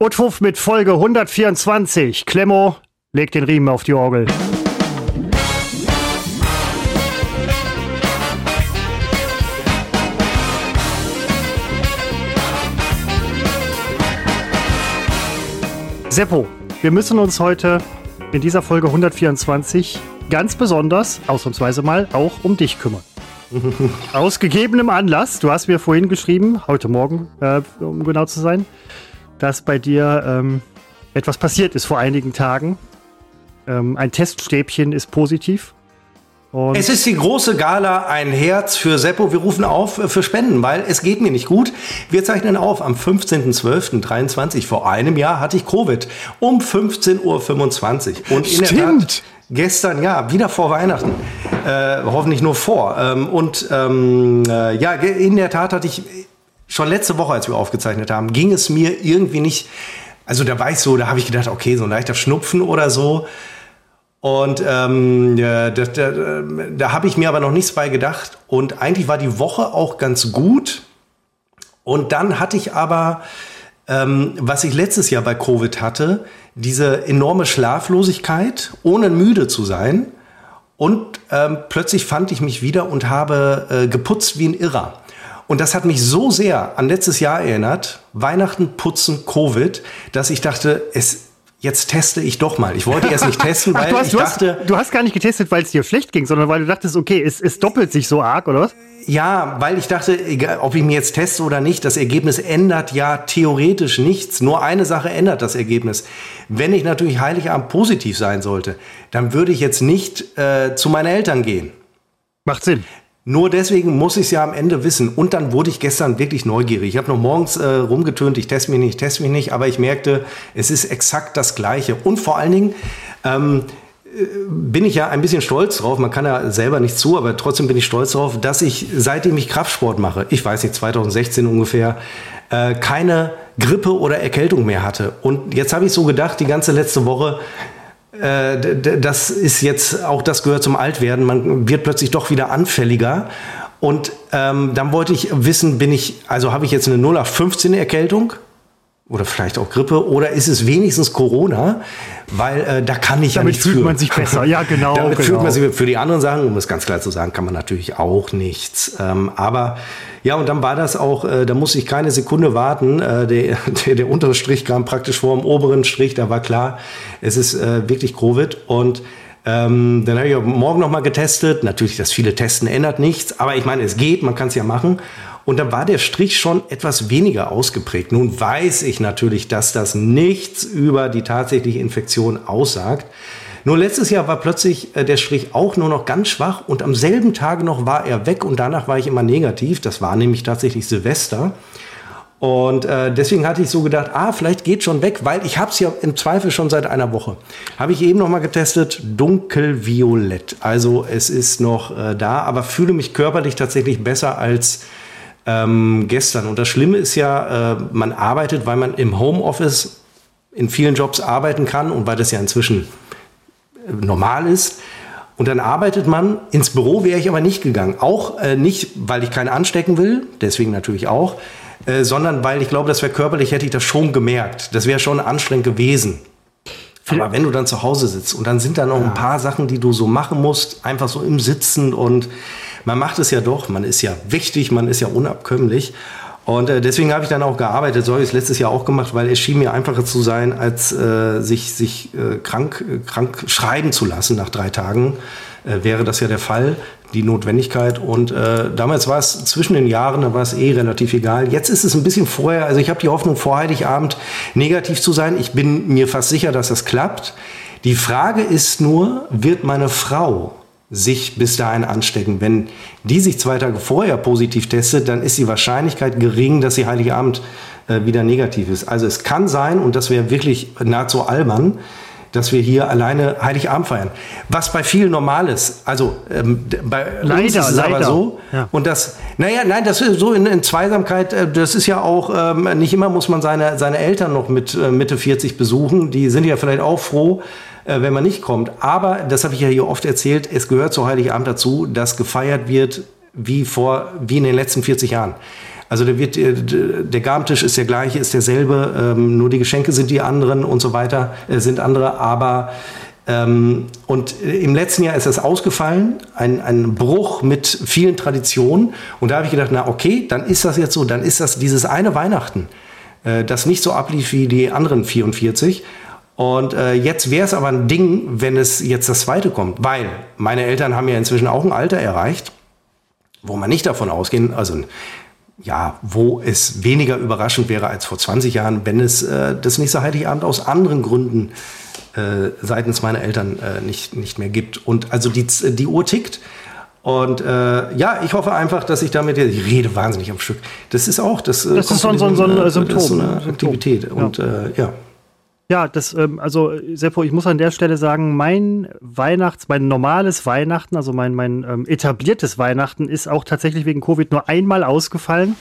Utwurf mit Folge 124. Klemmo, leg den Riemen auf die Orgel. Seppo, wir müssen uns heute in dieser Folge 124 ganz besonders, ausnahmsweise mal, auch um dich kümmern. Aus gegebenem Anlass, du hast mir vorhin geschrieben, heute Morgen, äh, um genau zu sein, dass bei dir ähm, etwas passiert ist vor einigen Tagen. Ähm, ein Teststäbchen ist positiv. Und es ist die große Gala Ein Herz für Seppo. Wir rufen auf für Spenden, weil es geht mir nicht gut. Wir zeichnen auf am 15.12.23. Vor einem Jahr hatte ich Covid um 15.25 Uhr. Und in Stimmt. der Tat gestern, ja, wieder vor Weihnachten. Äh, hoffentlich nur vor. Ähm, und ähm, äh, ja, in der Tat hatte ich schon letzte Woche, als wir aufgezeichnet haben, ging es mir irgendwie nicht. Also da war ich so, da habe ich gedacht, okay, so ein leichter Schnupfen oder so. Und ähm, da, da, da, da habe ich mir aber noch nichts bei gedacht. Und eigentlich war die Woche auch ganz gut. Und dann hatte ich aber, ähm, was ich letztes Jahr bei Covid hatte, diese enorme Schlaflosigkeit, ohne müde zu sein. Und ähm, plötzlich fand ich mich wieder und habe äh, geputzt wie ein Irrer. Und das hat mich so sehr an letztes Jahr erinnert, Weihnachten, Putzen, Covid, dass ich dachte, es, jetzt teste ich doch mal. Ich wollte erst nicht testen, weil Ach, hast, ich du dachte. Hast, du hast gar nicht getestet, weil es dir schlecht ging, sondern weil du dachtest, okay, es, es doppelt sich so arg, oder was? Ja, weil ich dachte, egal, ob ich mir jetzt teste oder nicht, das Ergebnis ändert ja theoretisch nichts. Nur eine Sache ändert das Ergebnis. Wenn ich natürlich Heiligabend positiv sein sollte, dann würde ich jetzt nicht äh, zu meinen Eltern gehen. Macht Sinn. Nur deswegen muss ich es ja am Ende wissen. Und dann wurde ich gestern wirklich neugierig. Ich habe noch morgens äh, rumgetönt, ich teste mich nicht, ich teste mich nicht, aber ich merkte, es ist exakt das Gleiche. Und vor allen Dingen ähm, äh, bin ich ja ein bisschen stolz drauf, man kann ja selber nicht zu, aber trotzdem bin ich stolz drauf, dass ich, seitdem ich Kraftsport mache, ich weiß nicht, 2016 ungefähr, äh, keine Grippe oder Erkältung mehr hatte. Und jetzt habe ich so gedacht, die ganze letzte Woche, das ist jetzt auch das gehört zum Altwerden. Man wird plötzlich doch wieder anfälliger. Und ähm, dann wollte ich wissen, bin ich, also habe ich jetzt eine 0 auf 15 Erkältung? Oder vielleicht auch Grippe oder ist es wenigstens Corona? Weil äh, da kann ich Damit ja fühlt für. man sich besser, ja genau. Damit genau. fühlt man sich für die anderen Sachen, um es ganz klar zu sagen, kann man natürlich auch nichts. Ähm, aber ja, und dann war das auch, äh, da musste ich keine Sekunde warten. Äh, der, der, der untere Strich kam praktisch vor dem oberen Strich, da war klar, es ist äh, wirklich Covid. Und ähm, dann habe ich morgen nochmal getestet. Natürlich, das viele Testen ändert nichts, aber ich meine, es geht, man kann es ja machen. Und da war der Strich schon etwas weniger ausgeprägt. Nun weiß ich natürlich, dass das nichts über die tatsächliche Infektion aussagt. Nur letztes Jahr war plötzlich äh, der Strich auch nur noch ganz schwach und am selben Tag noch war er weg und danach war ich immer negativ. Das war nämlich tatsächlich Silvester. Und äh, deswegen hatte ich so gedacht, ah, vielleicht geht schon weg, weil ich habe es ja im Zweifel schon seit einer Woche. Habe ich eben noch mal getestet, dunkelviolett. Also es ist noch äh, da, aber fühle mich körperlich tatsächlich besser als ähm, gestern. Und das Schlimme ist ja, äh, man arbeitet, weil man im Homeoffice in vielen Jobs arbeiten kann und weil das ja inzwischen äh, normal ist. Und dann arbeitet man, ins Büro wäre ich aber nicht gegangen. Auch äh, nicht, weil ich keinen anstecken will, deswegen natürlich auch, äh, sondern weil ich glaube, das wäre körperlich, hätte ich das schon gemerkt. Das wäre schon anstrengend gewesen. Aber wenn du dann zu Hause sitzt und dann sind da noch ja. ein paar Sachen, die du so machen musst, einfach so im Sitzen und man macht es ja doch, man ist ja wichtig, man ist ja unabkömmlich. Und äh, deswegen habe ich dann auch gearbeitet, so habe ich es letztes Jahr auch gemacht, weil es schien mir einfacher zu sein, als äh, sich, sich äh, krank, äh, krank schreiben zu lassen nach drei Tagen. Äh, wäre das ja der Fall, die Notwendigkeit. Und äh, damals war es zwischen den Jahren, da war es eh relativ egal. Jetzt ist es ein bisschen vorher, also ich habe die Hoffnung, vor Heiligabend negativ zu sein. Ich bin mir fast sicher, dass das klappt. Die Frage ist nur, wird meine Frau sich bis dahin anstecken. Wenn die sich zwei Tage vorher positiv testet, dann ist die Wahrscheinlichkeit gering, dass sie Heiligabend äh, wieder negativ ist. Also es kann sein, und das wäre wirklich nahezu albern, dass wir hier alleine Heiligabend feiern. Was bei vielen normal ist. Also ähm, bei leider, uns ist es leider. aber so. Ja. Und das, naja, nein, das ist so in, in Zweisamkeit, äh, das ist ja auch, ähm, nicht immer muss man seine, seine Eltern noch mit äh, Mitte 40 besuchen. Die sind ja vielleicht auch froh, äh, wenn man nicht kommt. Aber, das habe ich ja hier oft erzählt, es gehört zu Heiligabend dazu, dass gefeiert wird wie vor, wie in den letzten 40 Jahren. Also der, wird, der Gabentisch ist der gleiche, ist derselbe, ähm, nur die Geschenke sind die anderen und so weiter, äh, sind andere, aber ähm, und im letzten Jahr ist das ausgefallen, ein, ein Bruch mit vielen Traditionen. Und da habe ich gedacht, na okay, dann ist das jetzt so, dann ist das dieses eine Weihnachten, äh, das nicht so ablief wie die anderen 44. Und äh, jetzt wäre es aber ein Ding, wenn es jetzt das zweite kommt, weil meine Eltern haben ja inzwischen auch ein Alter erreicht, wo man nicht davon ausgehen, also ja, wo es weniger überraschend wäre als vor 20 Jahren, wenn es äh, das nächste Heiligabend aus anderen Gründen äh, seitens meiner Eltern äh, nicht, nicht mehr gibt. Und also die, die Uhr tickt. Und äh, ja, ich hoffe einfach, dass ich damit, ich rede wahnsinnig am Stück. Das ist auch, das, äh, das ist so, so, so ein Symptom. Das ist so eine Aktivität. Ja. Und äh, ja. Ja, das, ähm, also Seppo, ich muss an der Stelle sagen, mein Weihnachts, mein normales Weihnachten, also mein, mein ähm, etabliertes Weihnachten ist auch tatsächlich wegen Covid nur einmal ausgefallen.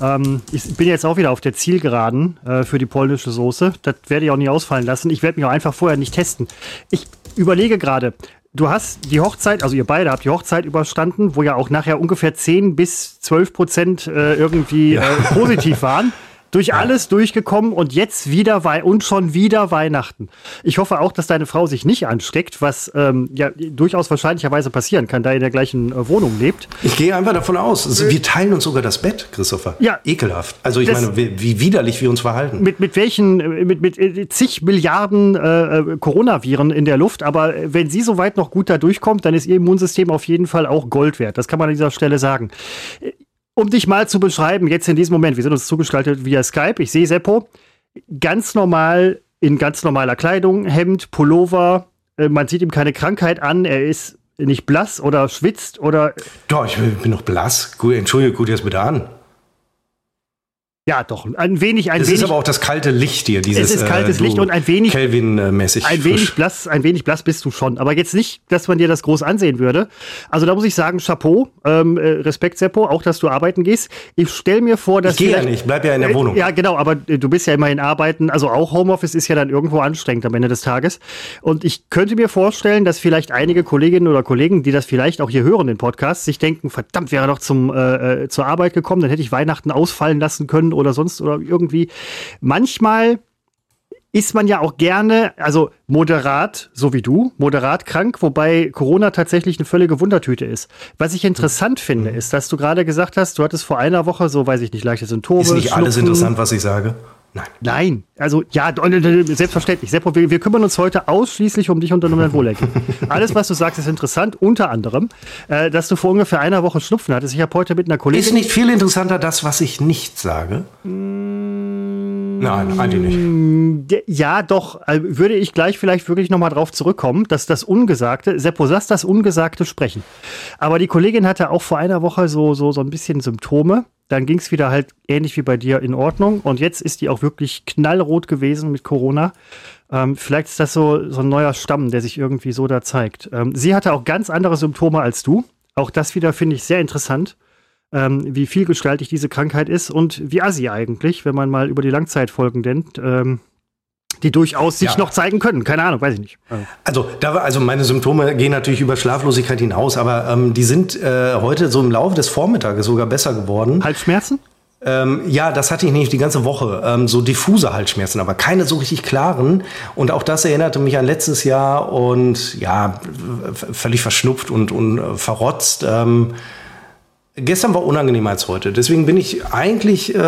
Ähm, ich bin jetzt auch wieder auf der Zielgeraden äh, für die polnische Soße. Das werde ich auch nicht ausfallen lassen. Ich werde mich auch einfach vorher nicht testen. Ich überlege gerade, du hast die Hochzeit, also ihr beide habt die Hochzeit überstanden, wo ja auch nachher ungefähr 10 bis 12 Prozent äh, irgendwie ja. äh, positiv waren durch ja. alles durchgekommen und jetzt wieder Wei und schon wieder Weihnachten. Ich hoffe auch, dass deine Frau sich nicht ansteckt, was ähm, ja durchaus wahrscheinlicherweise passieren kann, da ihr in der gleichen äh, Wohnung lebt. Ich gehe einfach davon aus. Also, wir teilen uns sogar das Bett, Christopher. Ja. Ekelhaft. Also ich meine, wie, wie, widerlich wir uns verhalten. Mit, mit welchen, äh, mit, mit äh, zig Milliarden äh, Coronaviren in der Luft, aber wenn sie soweit noch gut da durchkommt, dann ist ihr Immunsystem auf jeden Fall auch Gold wert. Das kann man an dieser Stelle sagen um dich mal zu beschreiben, jetzt in diesem Moment, wir sind uns zugestaltet via Skype. Ich sehe Seppo ganz normal in ganz normaler Kleidung, Hemd, Pullover. Äh, man sieht ihm keine Krankheit an. Er ist nicht blass oder schwitzt oder. Doch, ich bin noch blass. Gut, Entschuldige, gut jetzt bitte an. Ja, doch, ein wenig, ein das wenig. ist aber auch das kalte Licht hier, dieses. Es ist kaltes äh, Licht und ein wenig. Kelvin-mäßig. Ein wenig blass, ein wenig blass bist du schon. Aber jetzt nicht, dass man dir das groß ansehen würde. Also da muss ich sagen, Chapeau, ähm, äh, Respekt, Seppo, auch, dass du arbeiten gehst. Ich stelle mir vor, dass. Ich gehe ja nicht, bleib ja in der äh, Wohnung. Ja, genau, aber äh, du bist ja immerhin arbeiten. Also auch Homeoffice ist ja dann irgendwo anstrengend am Ende des Tages. Und ich könnte mir vorstellen, dass vielleicht einige Kolleginnen oder Kollegen, die das vielleicht auch hier hören, den Podcast, sich denken, verdammt, wäre doch zum, äh, äh, zur Arbeit gekommen, dann hätte ich Weihnachten ausfallen lassen können oder sonst oder irgendwie. Manchmal ist man ja auch gerne, also moderat, so wie du, moderat krank, wobei Corona tatsächlich eine völlige Wundertüte ist. Was ich interessant mhm. finde, ist, dass du gerade gesagt hast, du hattest vor einer Woche so, weiß ich nicht, leichte Symptome. Ist nicht alles interessant, was ich sage? Nein. Nein. Also ja, selbstverständlich. Seppo, wir, wir, kümmern uns heute ausschließlich um dich und um dein Wohlergehen. Alles, was du sagst, ist interessant. Unter anderem, äh, dass du vor ungefähr einer Woche Schnupfen hattest. Ich habe heute mit einer Kollegin. Ist nicht viel interessanter das, was ich nicht sage? Nein, eigentlich nicht. Mm, ja, doch. Äh, würde ich gleich vielleicht wirklich nochmal drauf zurückkommen, dass das Ungesagte, Seppo, lass das Ungesagte sprechen. Aber die Kollegin hatte auch vor einer Woche so, so, so ein bisschen Symptome dann ging es wieder halt ähnlich wie bei dir in Ordnung. Und jetzt ist die auch wirklich knallrot gewesen mit Corona. Ähm, vielleicht ist das so, so ein neuer Stamm, der sich irgendwie so da zeigt. Ähm, sie hatte auch ganz andere Symptome als du. Auch das wieder finde ich sehr interessant, ähm, wie vielgestaltig diese Krankheit ist und wie assi eigentlich, wenn man mal über die Langzeitfolgen denkt. Ähm, die durchaus sich ja. noch zeigen können. Keine Ahnung, weiß ich nicht. Also, da, also meine Symptome gehen natürlich über Schlaflosigkeit hinaus, aber ähm, die sind äh, heute so im Laufe des Vormittages sogar besser geworden. Halsschmerzen? Ähm, ja, das hatte ich nämlich die ganze Woche. Ähm, so diffuse Halsschmerzen, aber keine so richtig klaren. Und auch das erinnerte mich an letztes Jahr und ja, völlig verschnupft und, und äh, verrotzt. Ähm, gestern war unangenehmer als heute. Deswegen bin ich eigentlich, äh,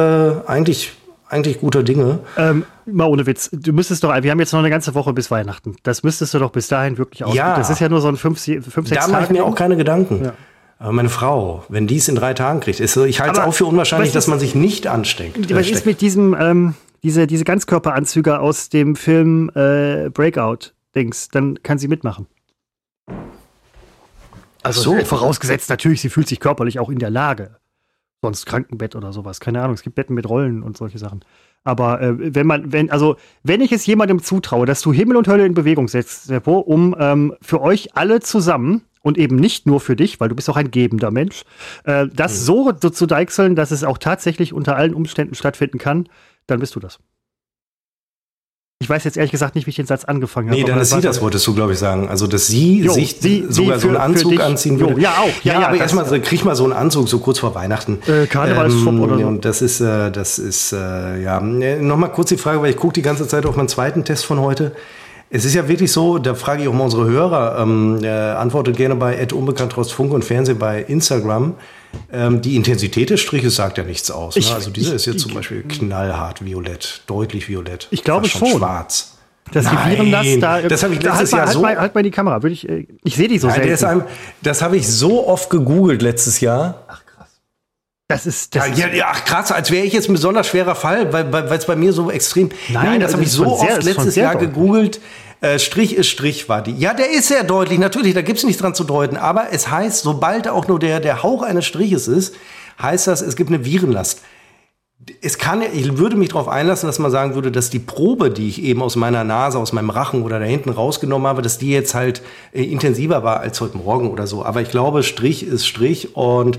eigentlich eigentlich guter Dinge. Ähm, mal ohne Witz, du müsstest doch, wir haben jetzt noch eine ganze Woche bis Weihnachten. Das müsstest du doch bis dahin wirklich aus. Ja. Das ist ja nur so ein fünf, fünf sechs Da mache ich mir auch keine Gedanken. Ja. Aber meine Frau, wenn die es in drei Tagen kriegt, ist, ich halte es auch für unwahrscheinlich, dass man sich nicht ansteckt. Was ist mit diesem, ähm, diese, diese Ganzkörperanzüge aus dem Film äh, Breakout-Dings? Dann kann sie mitmachen. Also so. vorausgesetzt natürlich, sie fühlt sich körperlich auch in der Lage sonst Krankenbett oder sowas. Keine Ahnung. Es gibt Betten mit Rollen und solche Sachen. Aber äh, wenn man, wenn, also, wenn ich es jemandem zutraue, dass du Himmel und Hölle in Bewegung setzt, Seppo, um ähm, für euch alle zusammen und eben nicht nur für dich, weil du bist auch ein gebender Mensch, äh, das mhm. so, so zu deichseln, dass es auch tatsächlich unter allen Umständen stattfinden kann, dann bist du das. Ich weiß jetzt ehrlich gesagt nicht, wie ich den Satz angefangen habe. Nee, dann ist sie das, wolltest du, glaube ich, sagen. Also, dass sie jo, sich sie, sogar sie für, so einen Anzug anziehen würde. Ja, auch. Ja, ja, ja aber erstmal so, krieg mal so einen Anzug, so kurz vor Weihnachten. Äh, Karnevalsshop ähm, oder so. Und das ist, äh, das ist, äh, ja. Nochmal kurz die Frage, weil ich gucke die ganze Zeit auf meinen zweiten Test von heute. Es ist ja wirklich so, da frage ich auch mal unsere Hörer, ähm, äh, antwortet gerne bei Unbekannt Funk und Fernsehen bei Instagram. Ähm, die Intensität des Striches sagt ja nichts aus. Ich, ne? Also dieser ist jetzt zum Beispiel knallhart violett, deutlich violett. Ich glaube schon. Schwarz. Das Nein, das da. Das habe ich letztes da, halt Jahr mal, so. Halt mal, halt mal die Kamera. Ich, äh, ich sehe die so Nein, selten. Einem, das habe ich so oft gegoogelt letztes Jahr. Ach krass. Das ist. Das ja, ja, ach, krass, als wäre ich jetzt ein besonders schwerer Fall, weil es bei mir so extrem. Nein, Nein das habe ich so oft letztes Jahr deutlich. Äh, Strich ist Strich, war die. Ja, der ist sehr deutlich, natürlich, da gibt es nichts dran zu deuten. Aber es heißt, sobald auch nur der, der Hauch eines Striches ist, heißt das, es gibt eine Virenlast. Es kann, ich würde mich darauf einlassen, dass man sagen würde, dass die Probe, die ich eben aus meiner Nase, aus meinem Rachen oder da hinten rausgenommen habe, dass die jetzt halt äh, intensiver war als heute Morgen oder so. Aber ich glaube, Strich ist Strich und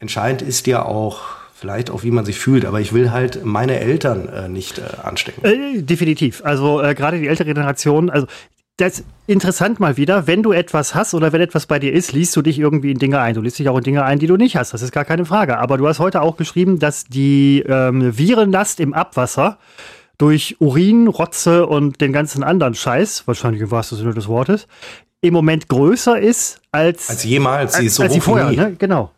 entscheidend ist ja auch vielleicht auch, wie man sich fühlt. Aber ich will halt meine Eltern äh, nicht äh, anstecken. Äh, definitiv. Also äh, gerade die ältere Generation, also das ist interessant mal wieder, wenn du etwas hast oder wenn etwas bei dir ist, liest du dich irgendwie in Dinge ein. Du liest dich auch in Dinge ein, die du nicht hast. Das ist gar keine Frage. Aber du hast heute auch geschrieben, dass die ähm, Virenlast im Abwasser durch Urin, Rotze und den ganzen anderen Scheiß, wahrscheinlich im wahrsten Sinne des Wortes, im Moment größer ist als, als jemals. Sie ist so als sie vorher, ne? genau.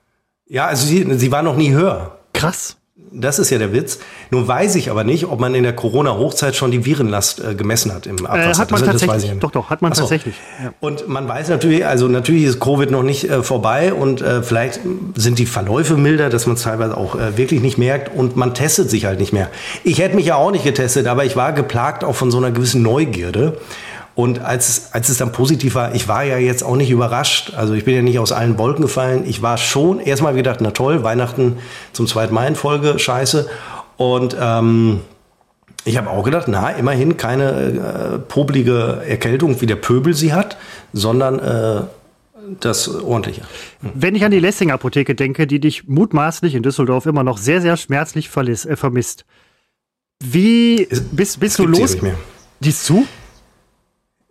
Ja, also sie, sie war noch nie höher. Krass. Das ist ja der Witz. Nun weiß ich aber nicht, ob man in der Corona-Hochzeit schon die Virenlast äh, gemessen hat im Abwasser. Äh, hat man das, tatsächlich. Das doch, doch, hat man so. tatsächlich. Ja. Und man weiß natürlich, also natürlich ist Covid noch nicht äh, vorbei und äh, vielleicht sind die Verläufe milder, dass man es teilweise auch äh, wirklich nicht merkt und man testet sich halt nicht mehr. Ich hätte mich ja auch nicht getestet, aber ich war geplagt auch von so einer gewissen Neugierde. Und als es, als es dann positiv war, ich war ja jetzt auch nicht überrascht. Also ich bin ja nicht aus allen Wolken gefallen. Ich war schon erstmal gedacht, na toll, Weihnachten zum zweiten Mal in Folge, scheiße. Und ähm, ich habe auch gedacht, na, immerhin keine äh, pobelige Erkältung, wie der Pöbel sie hat, sondern äh, das ordentliche. Wenn ich an die Lessing-Apotheke denke, die dich mutmaßlich in Düsseldorf immer noch sehr, sehr schmerzlich verliss, äh, vermisst. Wie bist, bist du los? Die ist zu?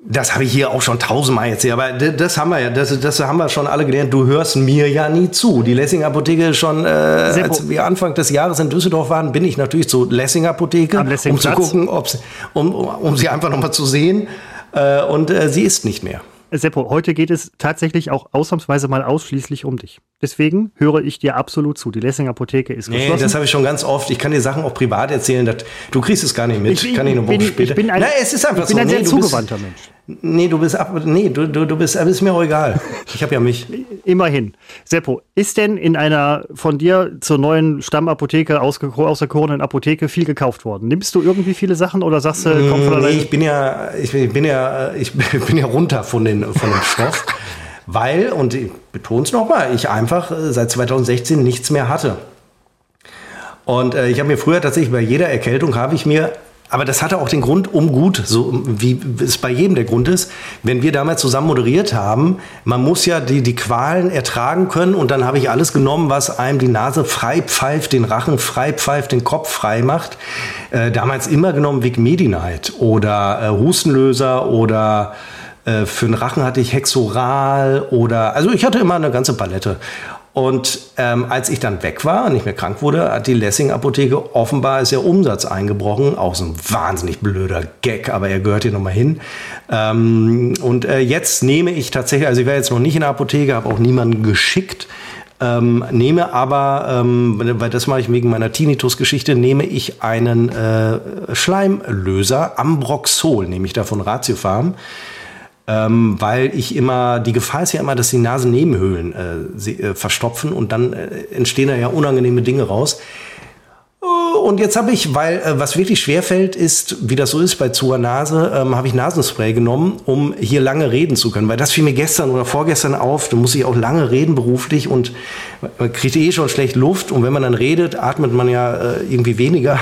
Das habe ich hier auch schon tausendmal erzählt, aber das haben wir ja, das, das haben wir schon alle gelernt. Du hörst mir ja nie zu. Die Lessing Apotheke schon, äh, als wir Anfang des Jahres in Düsseldorf waren, bin ich natürlich zur Lessing Apotheke, um zu gucken, ob's, um, um sie einfach nochmal zu sehen. Äh, und äh, sie ist nicht mehr. Seppo, heute geht es tatsächlich auch ausnahmsweise mal ausschließlich um dich. Deswegen höre ich dir absolut zu. Die Lessing Apotheke ist geschlossen. Nee, das habe ich schon ganz oft. Ich kann dir Sachen auch privat erzählen. Dass, du kriegst es gar nicht mit. Ich, kann ich eine Woche später. Ich bin ein, Na, es ist einfach ich bin so. ein sehr nee, zugewandter bist, Mensch. Nee, du bist ab, nee, du, du, du bist, ist mir auch egal. Ich habe ja mich. Immerhin. Seppo, ist denn in einer von dir zur neuen Stammapotheke aus, auserkorenen Apotheke viel gekauft worden? Nimmst du irgendwie viele Sachen oder sagst du, komm von Nee, ich bin ja, ich bin ja, ich bin ja runter von, den, von dem Stoff. weil, und ich betone es nochmal, ich einfach äh, seit 2016 nichts mehr hatte. Und äh, ich habe mir früher tatsächlich bei jeder Erkältung habe ich mir aber das hatte auch den Grund, um gut, so wie es bei jedem der Grund ist. Wenn wir damals zusammen moderiert haben, man muss ja die, die Qualen ertragen können und dann habe ich alles genommen, was einem die Nase frei pfeift, den Rachen frei pfeift, den Kopf frei macht. Äh, damals immer genommen Vic Medi-Night oder äh, Hustenlöser oder äh, für den Rachen hatte ich Hexoral oder, also ich hatte immer eine ganze Palette. Und ähm, als ich dann weg war und nicht mehr krank wurde, hat die Lessing-Apotheke offenbar ist der Umsatz eingebrochen. Auch so ein wahnsinnig blöder Gag, aber er gehört hier nochmal hin. Ähm, und äh, jetzt nehme ich tatsächlich, also ich wäre jetzt noch nicht in der Apotheke, habe auch niemanden geschickt. Ähm, nehme aber, ähm, weil das mache ich wegen meiner Tinnitus-Geschichte, nehme ich einen äh, Schleimlöser, Ambroxol, nehme ich da von Ratiofarm ähm, weil ich immer, die Gefahr ist ja immer, dass die Nasennebenhöhlen äh, sie, äh, verstopfen und dann äh, entstehen da ja unangenehme Dinge raus. Äh, und jetzt habe ich, weil äh, was wirklich schwer fällt, ist, wie das so ist bei zu Nase, ähm, habe ich Nasenspray genommen, um hier lange reden zu können. Weil das fiel mir gestern oder vorgestern auf. Da muss ich auch lange reden beruflich und man kriegt eh schon schlecht Luft. Und wenn man dann redet, atmet man ja äh, irgendwie weniger.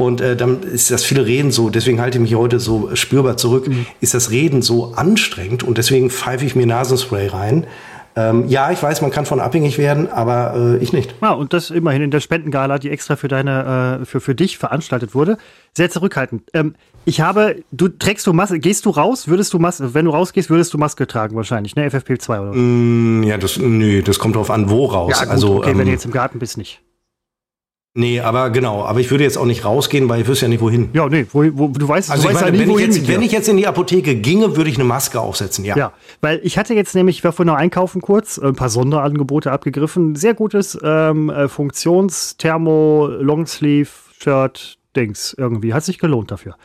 Und äh, dann ist das viele Reden so, deswegen halte ich mich heute so spürbar zurück, mhm. ist das Reden so anstrengend und deswegen pfeife ich mir Nasenspray rein. Ähm, ja, ich weiß, man kann von abhängig werden, aber äh, ich nicht. Ja, und das immerhin in der Spendengala, die extra für deine, äh, für, für dich veranstaltet wurde. Sehr zurückhaltend. Ähm, ich habe, du trägst du Maske, gehst du raus, würdest du Maske, wenn du rausgehst, würdest du Maske tragen wahrscheinlich, ne? FFP2 oder? Mm, ja, das, nö, das kommt drauf an, wo raus. Ja, gut, also, okay, ähm, wenn du jetzt im Garten bist, nicht. Nee, aber genau, aber ich würde jetzt auch nicht rausgehen, weil ich wüsste ja nicht wohin. Ja, nee, wo, wo, du weißt, also du weißt meine, ja nie, wenn, wohin ich jetzt, wenn ich jetzt in die Apotheke ginge, würde ich eine Maske aufsetzen, ja. Ja, weil ich hatte jetzt nämlich, ich war vorhin noch einkaufen kurz, ein paar Sonderangebote abgegriffen. Sehr gutes ähm, äh, Funktions-Thermo, Longsleeve-Shirt, Dings irgendwie. Hat sich gelohnt dafür.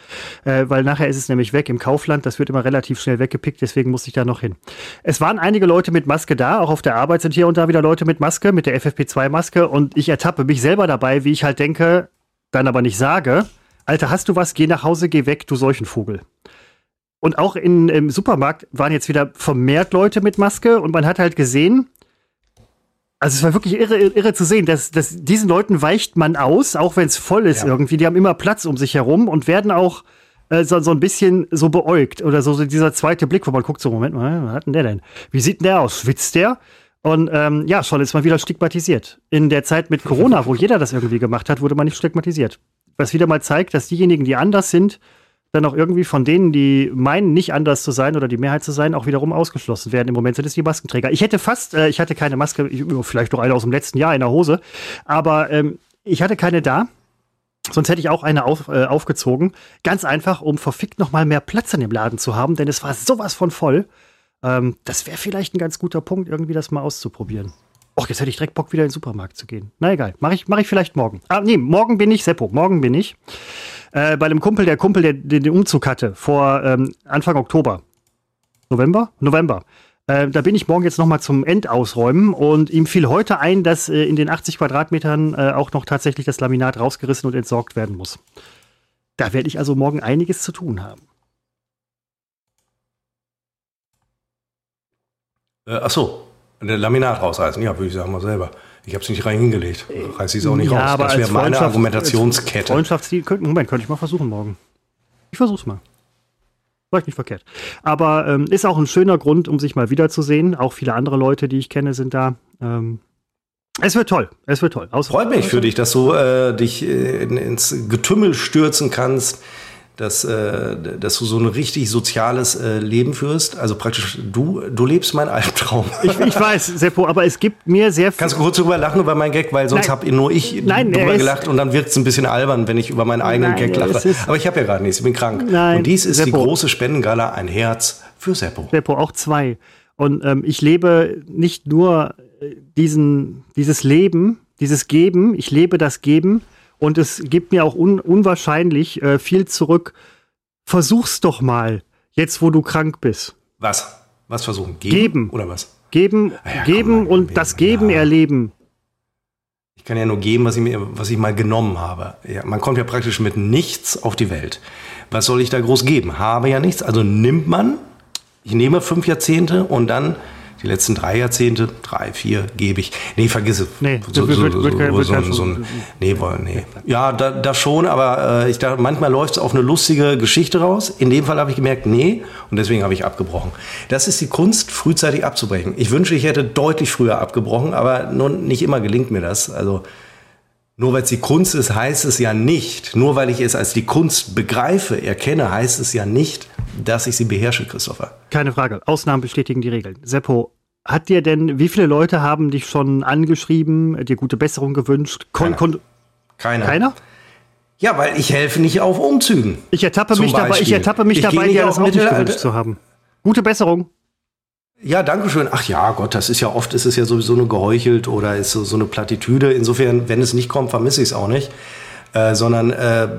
Äh, weil nachher ist es nämlich weg im Kaufland. Das wird immer relativ schnell weggepickt, deswegen muss ich da noch hin. Es waren einige Leute mit Maske da, auch auf der Arbeit sind hier und da wieder Leute mit Maske, mit der FFP2-Maske. Und ich ertappe mich selber dabei, wie ich halt denke, dann aber nicht sage, Alter, hast du was? Geh nach Hause, geh weg, du Seuchenvogel. Und auch in, im Supermarkt waren jetzt wieder vermehrt Leute mit Maske und man hat halt gesehen, also es war wirklich irre, irre zu sehen, dass, dass diesen Leuten weicht man aus, auch wenn es voll ist ja. irgendwie. Die haben immer Platz um sich herum und werden auch äh, so, so ein bisschen so beäugt. Oder so, so dieser zweite Blick, wo man guckt, so, Moment mal, was hat denn der denn? Wie sieht denn der aus? Schwitzt der? Und ähm, ja, schon ist man wieder stigmatisiert. In der Zeit mit Corona, wo jeder das irgendwie gemacht hat, wurde man nicht stigmatisiert. Was wieder mal zeigt, dass diejenigen, die anders sind, dann auch irgendwie von denen, die meinen, nicht anders zu sein oder die Mehrheit zu sein, auch wiederum ausgeschlossen werden. Im Moment sind es die Maskenträger. Ich hätte fast, äh, ich hatte keine Maske, ich, vielleicht noch eine aus dem letzten Jahr in der Hose, aber ähm, ich hatte keine da. Sonst hätte ich auch eine auf, äh, aufgezogen. Ganz einfach, um verfickt noch mal mehr Platz in dem Laden zu haben, denn es war sowas von voll. Ähm, das wäre vielleicht ein ganz guter Punkt, irgendwie das mal auszuprobieren. Och, jetzt hätte ich direkt Bock, wieder in den Supermarkt zu gehen. Na egal, mache ich, mach ich vielleicht morgen. Ah, nee, morgen bin ich, Seppo, morgen bin ich. Äh, bei einem Kumpel, der Kumpel, der, der den Umzug hatte, vor ähm, Anfang Oktober. November? November. Äh, da bin ich morgen jetzt nochmal zum Endausräumen und ihm fiel heute ein, dass äh, in den 80 Quadratmetern äh, auch noch tatsächlich das Laminat rausgerissen und entsorgt werden muss. Da werde ich also morgen einiges zu tun haben. Äh, ach so, der Laminat rausreißen, ja, würde ich sagen mal selber. Ich habe es nicht rein hingelegt. Reiß ich es auch nicht ja, raus. das wäre meine Argumentationskette. Freundschaftsziel, Moment, könnte ich mal versuchen morgen. Ich versuch's mal. Vielleicht nicht verkehrt. Aber ähm, ist auch ein schöner Grund, um sich mal wiederzusehen. Auch viele andere Leute, die ich kenne, sind da. Ähm, es wird toll. Es wird toll. Aus Freut mich für dich, dass du äh, dich äh, in, ins Getümmel stürzen kannst dass, äh, dass du so ein richtig soziales äh, Leben führst. Also praktisch, du, du lebst meinen Albtraum. Ich, ich weiß, Seppo, aber es gibt mir sehr viel. Kannst du kurz drüber lachen über meinen Gag, weil sonst habe nur ich Nein, drüber gelacht und dann wird es ein bisschen albern, wenn ich über meinen eigenen Nein, Gag lache. Aber ich habe ja gerade nichts, ich bin krank. Nein, und dies ist Seppo. die große Spendengala, ein Herz für Seppo. Seppo, auch zwei. Und ähm, ich lebe nicht nur äh, diesen, dieses Leben, dieses Geben, ich lebe das Geben und es gibt mir auch un unwahrscheinlich äh, viel zurück. Versuch's doch mal, jetzt wo du krank bist. Was? Was versuchen? Geben? geben. Oder was? Geben, ah ja, geben und geben. das Geben ja. erleben. Ich kann ja nur geben, was ich, mir, was ich mal genommen habe. Ja, man kommt ja praktisch mit nichts auf die Welt. Was soll ich da groß geben? Habe ja nichts. Also nimmt man, ich nehme fünf Jahrzehnte und dann die letzten drei Jahrzehnte, drei, vier, gebe ich. Nee, vergiss es. Nee, so, so, so, so, so ein, nee, nee. Ja, da, da schon, aber äh, ich dachte, manchmal läuft es auf eine lustige Geschichte raus. In dem Fall habe ich gemerkt, nee, und deswegen habe ich abgebrochen. Das ist die Kunst, frühzeitig abzubrechen. Ich wünsche, ich hätte deutlich früher abgebrochen, aber nun, nicht immer gelingt mir das. Also nur weil es die Kunst ist, heißt es ja nicht, nur weil ich es als die Kunst begreife, erkenne, heißt es ja nicht, dass ich sie beherrsche, Christopher. Keine Frage. Ausnahmen bestätigen die Regeln. Seppo, hat dir denn, wie viele Leute haben dich schon angeschrieben, dir gute Besserung gewünscht? Kon Keiner. Keiner? Keiner? Ja, weil ich helfe nicht auf Umzügen. Ich ertappe mich dabei, ich ertappe mich ich dabei, dir das auch nicht gewünscht zu haben. Gute Besserung. Ja, danke schön. Ach ja, Gott, das ist ja oft, ist es ja sowieso nur geheuchelt oder ist so, so eine Plattitüde. Insofern, wenn es nicht kommt, vermisse ich es auch nicht. Äh, sondern äh,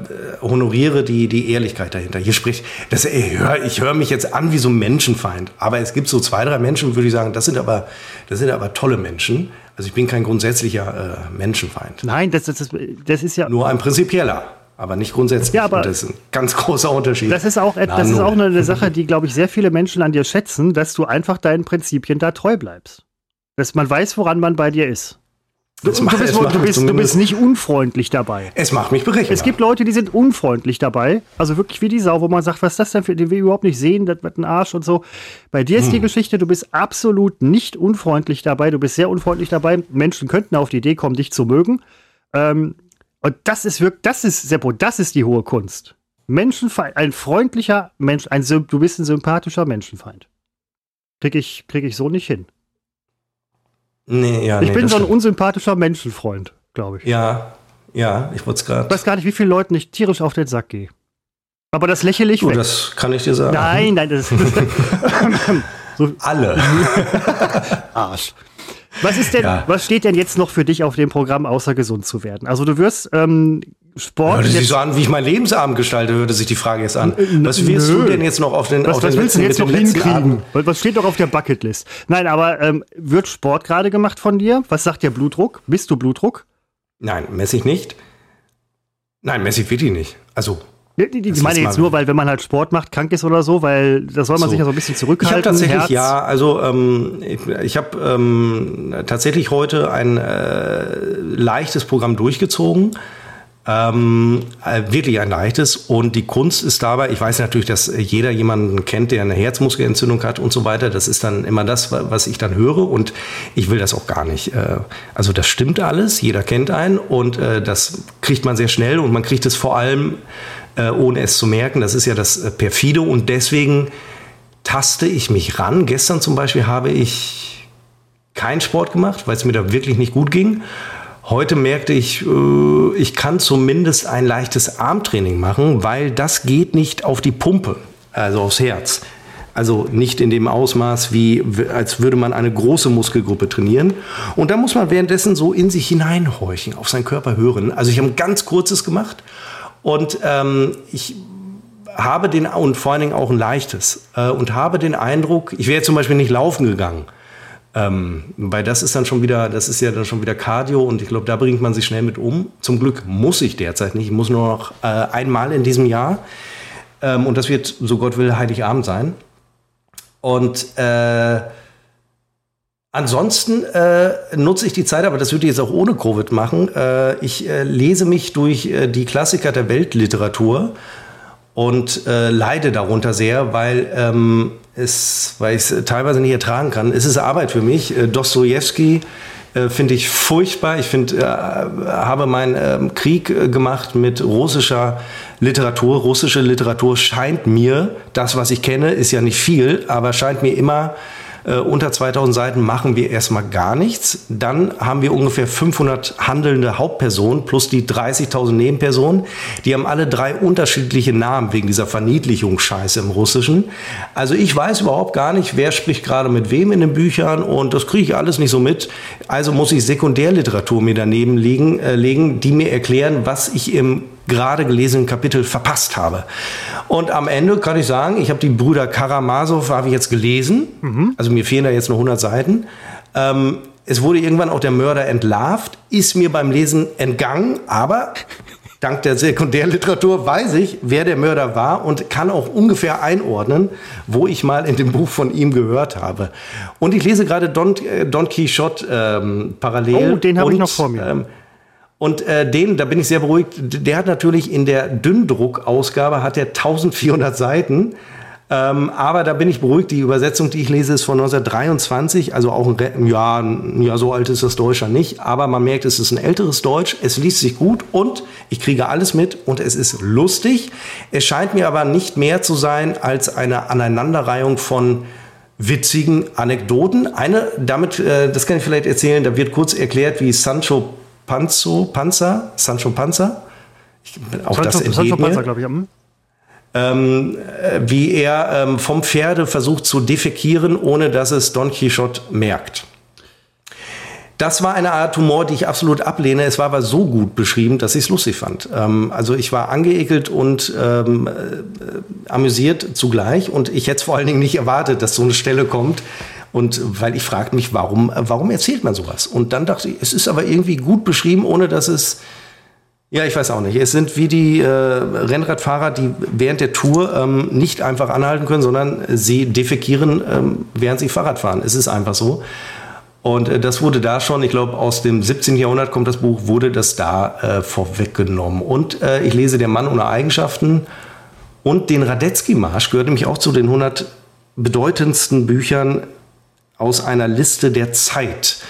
honoriere die, die Ehrlichkeit dahinter. Hier spricht, das, hör, ich höre mich jetzt an wie so ein Menschenfeind. Aber es gibt so zwei, drei Menschen, würde ich sagen, das sind aber, das sind aber tolle Menschen. Also ich bin kein grundsätzlicher äh, Menschenfeind. Nein, das, das, das ist ja. Nur ein prinzipieller aber nicht grundsätzlich. Ja, aber das ist ein ganz großer Unterschied. Das ist auch, das ist auch eine Sache, die, glaube ich, sehr viele Menschen an dir schätzen, dass du einfach deinen Prinzipien da treu bleibst. Dass man weiß, woran man bei dir ist. Du, du, bist, du, bist, du, bist, nicht unfreundlich dabei. Es macht mich berechenbar. Es gibt Leute, die sind unfreundlich dabei. Also wirklich wie die Sau, wo man sagt, was ist das denn für, den wir überhaupt nicht sehen, das wird ein Arsch und so. Bei dir ist hm. die Geschichte, du bist absolut nicht unfreundlich dabei. Du bist sehr unfreundlich dabei. Menschen könnten auf die Idee kommen, dich zu mögen. Ähm, und das ist wirklich, das ist, Seppo, das ist die hohe Kunst. Menschenfeind, ein freundlicher Mensch, ein, du bist ein sympathischer Menschenfeind. Krieg ich, krieg ich so nicht hin. Nee, ja, ich nee, bin so ein unsympathischer Menschenfreund, glaube ich. Ja, ja, ich wollte es gerade. Ich weiß gar nicht, wie viele Leuten ich tierisch auf den Sack gehe. Aber das lächle ich du, weg. Das kann ich dir sagen. Nein, nein, das ist. so. Alle. Arsch. Was ist denn, ja. was steht denn jetzt noch für dich auf dem Programm, außer gesund zu werden? Also du wirst ähm, Sport. Hört sich so an, wie ich mein Lebensabend gestalte, hörte sich die Frage jetzt an. Was willst Nö. du denn jetzt noch auf den Was, auf was den willst du jetzt noch hinkriegen? Was steht doch auf der Bucketlist? Nein, aber ähm, wird Sport gerade gemacht von dir? Was sagt der Blutdruck? Bist du Blutdruck? Nein, messe ich nicht. Nein, messe ich wirklich nicht. Also die meine jetzt nur, weil wenn man halt Sport macht, krank ist oder so, weil da soll man so. sich ja so ein bisschen zurückhalten. Ich habe tatsächlich, Herz. ja, also ähm, ich, ich habe ähm, tatsächlich heute ein äh, leichtes Programm durchgezogen. Ähm, äh, wirklich ein leichtes. Und die Kunst ist dabei, ich weiß natürlich, dass jeder jemanden kennt, der eine Herzmuskelentzündung hat und so weiter. Das ist dann immer das, was ich dann höre. Und ich will das auch gar nicht. Äh, also das stimmt alles, jeder kennt einen und äh, das kriegt man sehr schnell und man kriegt es vor allem, ohne es zu merken. Das ist ja das Perfide und deswegen taste ich mich ran. Gestern zum Beispiel habe ich keinen Sport gemacht, weil es mir da wirklich nicht gut ging. Heute merkte ich, äh, ich kann zumindest ein leichtes Armtraining machen, weil das geht nicht auf die Pumpe, also aufs Herz. Also nicht in dem Ausmaß, wie als würde man eine große Muskelgruppe trainieren. Und da muss man währenddessen so in sich hineinhorchen, auf seinen Körper hören. Also ich habe ein ganz kurzes gemacht und ähm, ich habe den und vor allen Dingen auch ein leichtes äh, und habe den Eindruck, ich wäre zum Beispiel nicht laufen gegangen. Ähm, weil das ist dann schon wieder, das ist ja dann schon wieder Cardio und ich glaube, da bringt man sich schnell mit um. Zum Glück muss ich derzeit nicht. Ich muss nur noch äh, einmal in diesem Jahr. Ähm, und das wird, so Gott will, Heiligabend sein. Und äh, ansonsten äh, nutze ich die Zeit, aber das würde ich jetzt auch ohne Covid machen. Äh, ich äh, lese mich durch äh, die Klassiker der Weltliteratur und äh, leide darunter sehr, weil ähm, es, weil ich es teilweise nicht ertragen kann. Es ist Arbeit für mich. Äh, Dostoevsky äh, finde ich furchtbar. Ich finde, äh, habe meinen äh, Krieg äh, gemacht mit russischer Literatur. Russische Literatur scheint mir, das was ich kenne, ist ja nicht viel, aber scheint mir immer äh, unter 2000 Seiten machen wir erstmal gar nichts. Dann haben wir ungefähr 500 handelnde Hauptpersonen plus die 30.000 Nebenpersonen. Die haben alle drei unterschiedliche Namen wegen dieser Verniedlichungsscheiße im Russischen. Also ich weiß überhaupt gar nicht, wer spricht gerade mit wem in den Büchern und das kriege ich alles nicht so mit. Also muss ich Sekundärliteratur mir daneben liegen, äh, legen, die mir erklären, was ich im gerade gelesenen Kapitel verpasst habe. Und am Ende kann ich sagen, ich habe die Brüder Karamasow habe ich jetzt gelesen. Mhm. Also mir fehlen da jetzt noch 100 Seiten. Ähm, es wurde irgendwann auch der Mörder entlarvt, ist mir beim Lesen entgangen, aber dank der Sekundärliteratur weiß ich, wer der Mörder war und kann auch ungefähr einordnen, wo ich mal in dem Buch von ihm gehört habe. Und ich lese gerade Don, äh, Don Quixote ähm, parallel. Oh, den habe ich noch vor mir. Ähm, und äh, den, da bin ich sehr beruhigt, der hat natürlich in der Dünndruckausgabe hat er 1400 Seiten. Ähm, aber da bin ich beruhigt. Die Übersetzung, die ich lese, ist von 1923, also auch ein, ja, ja, so alt ist das Deutsch ja nicht. Aber man merkt, es ist ein älteres Deutsch. Es liest sich gut und ich kriege alles mit und es ist lustig. Es scheint mir aber nicht mehr zu sein als eine Aneinanderreihung von witzigen Anekdoten. Eine, damit, äh, das kann ich vielleicht erzählen, da wird kurz erklärt, wie Sancho Panzo, Panzer, Sancho Panzer. Ich, auch Sancho, das Sancho Panzer, glaube ich. Hm? Ähm, wie er ähm, vom Pferde versucht zu defekieren, ohne dass es Don Quixote merkt. Das war eine Art Humor, die ich absolut ablehne. Es war aber so gut beschrieben, dass ich es lustig fand. Ähm, also ich war angeekelt und ähm, äh, amüsiert zugleich. Und ich hätte vor allen Dingen nicht erwartet, dass so eine Stelle kommt, und weil ich fragte mich, warum, warum erzählt man sowas? Und dann dachte ich, es ist aber irgendwie gut beschrieben, ohne dass es ja, ich weiß auch nicht. Es sind wie die äh, Rennradfahrer, die während der Tour ähm, nicht einfach anhalten können, sondern sie defekieren, ähm, während sie Fahrrad fahren. Es ist einfach so. Und äh, das wurde da schon, ich glaube, aus dem 17. Jahrhundert kommt das Buch, wurde das da äh, vorweggenommen. Und äh, ich lese Der Mann ohne Eigenschaften und den Radetzky-Marsch, gehört nämlich auch zu den 100 bedeutendsten Büchern aus einer Liste der Zeit.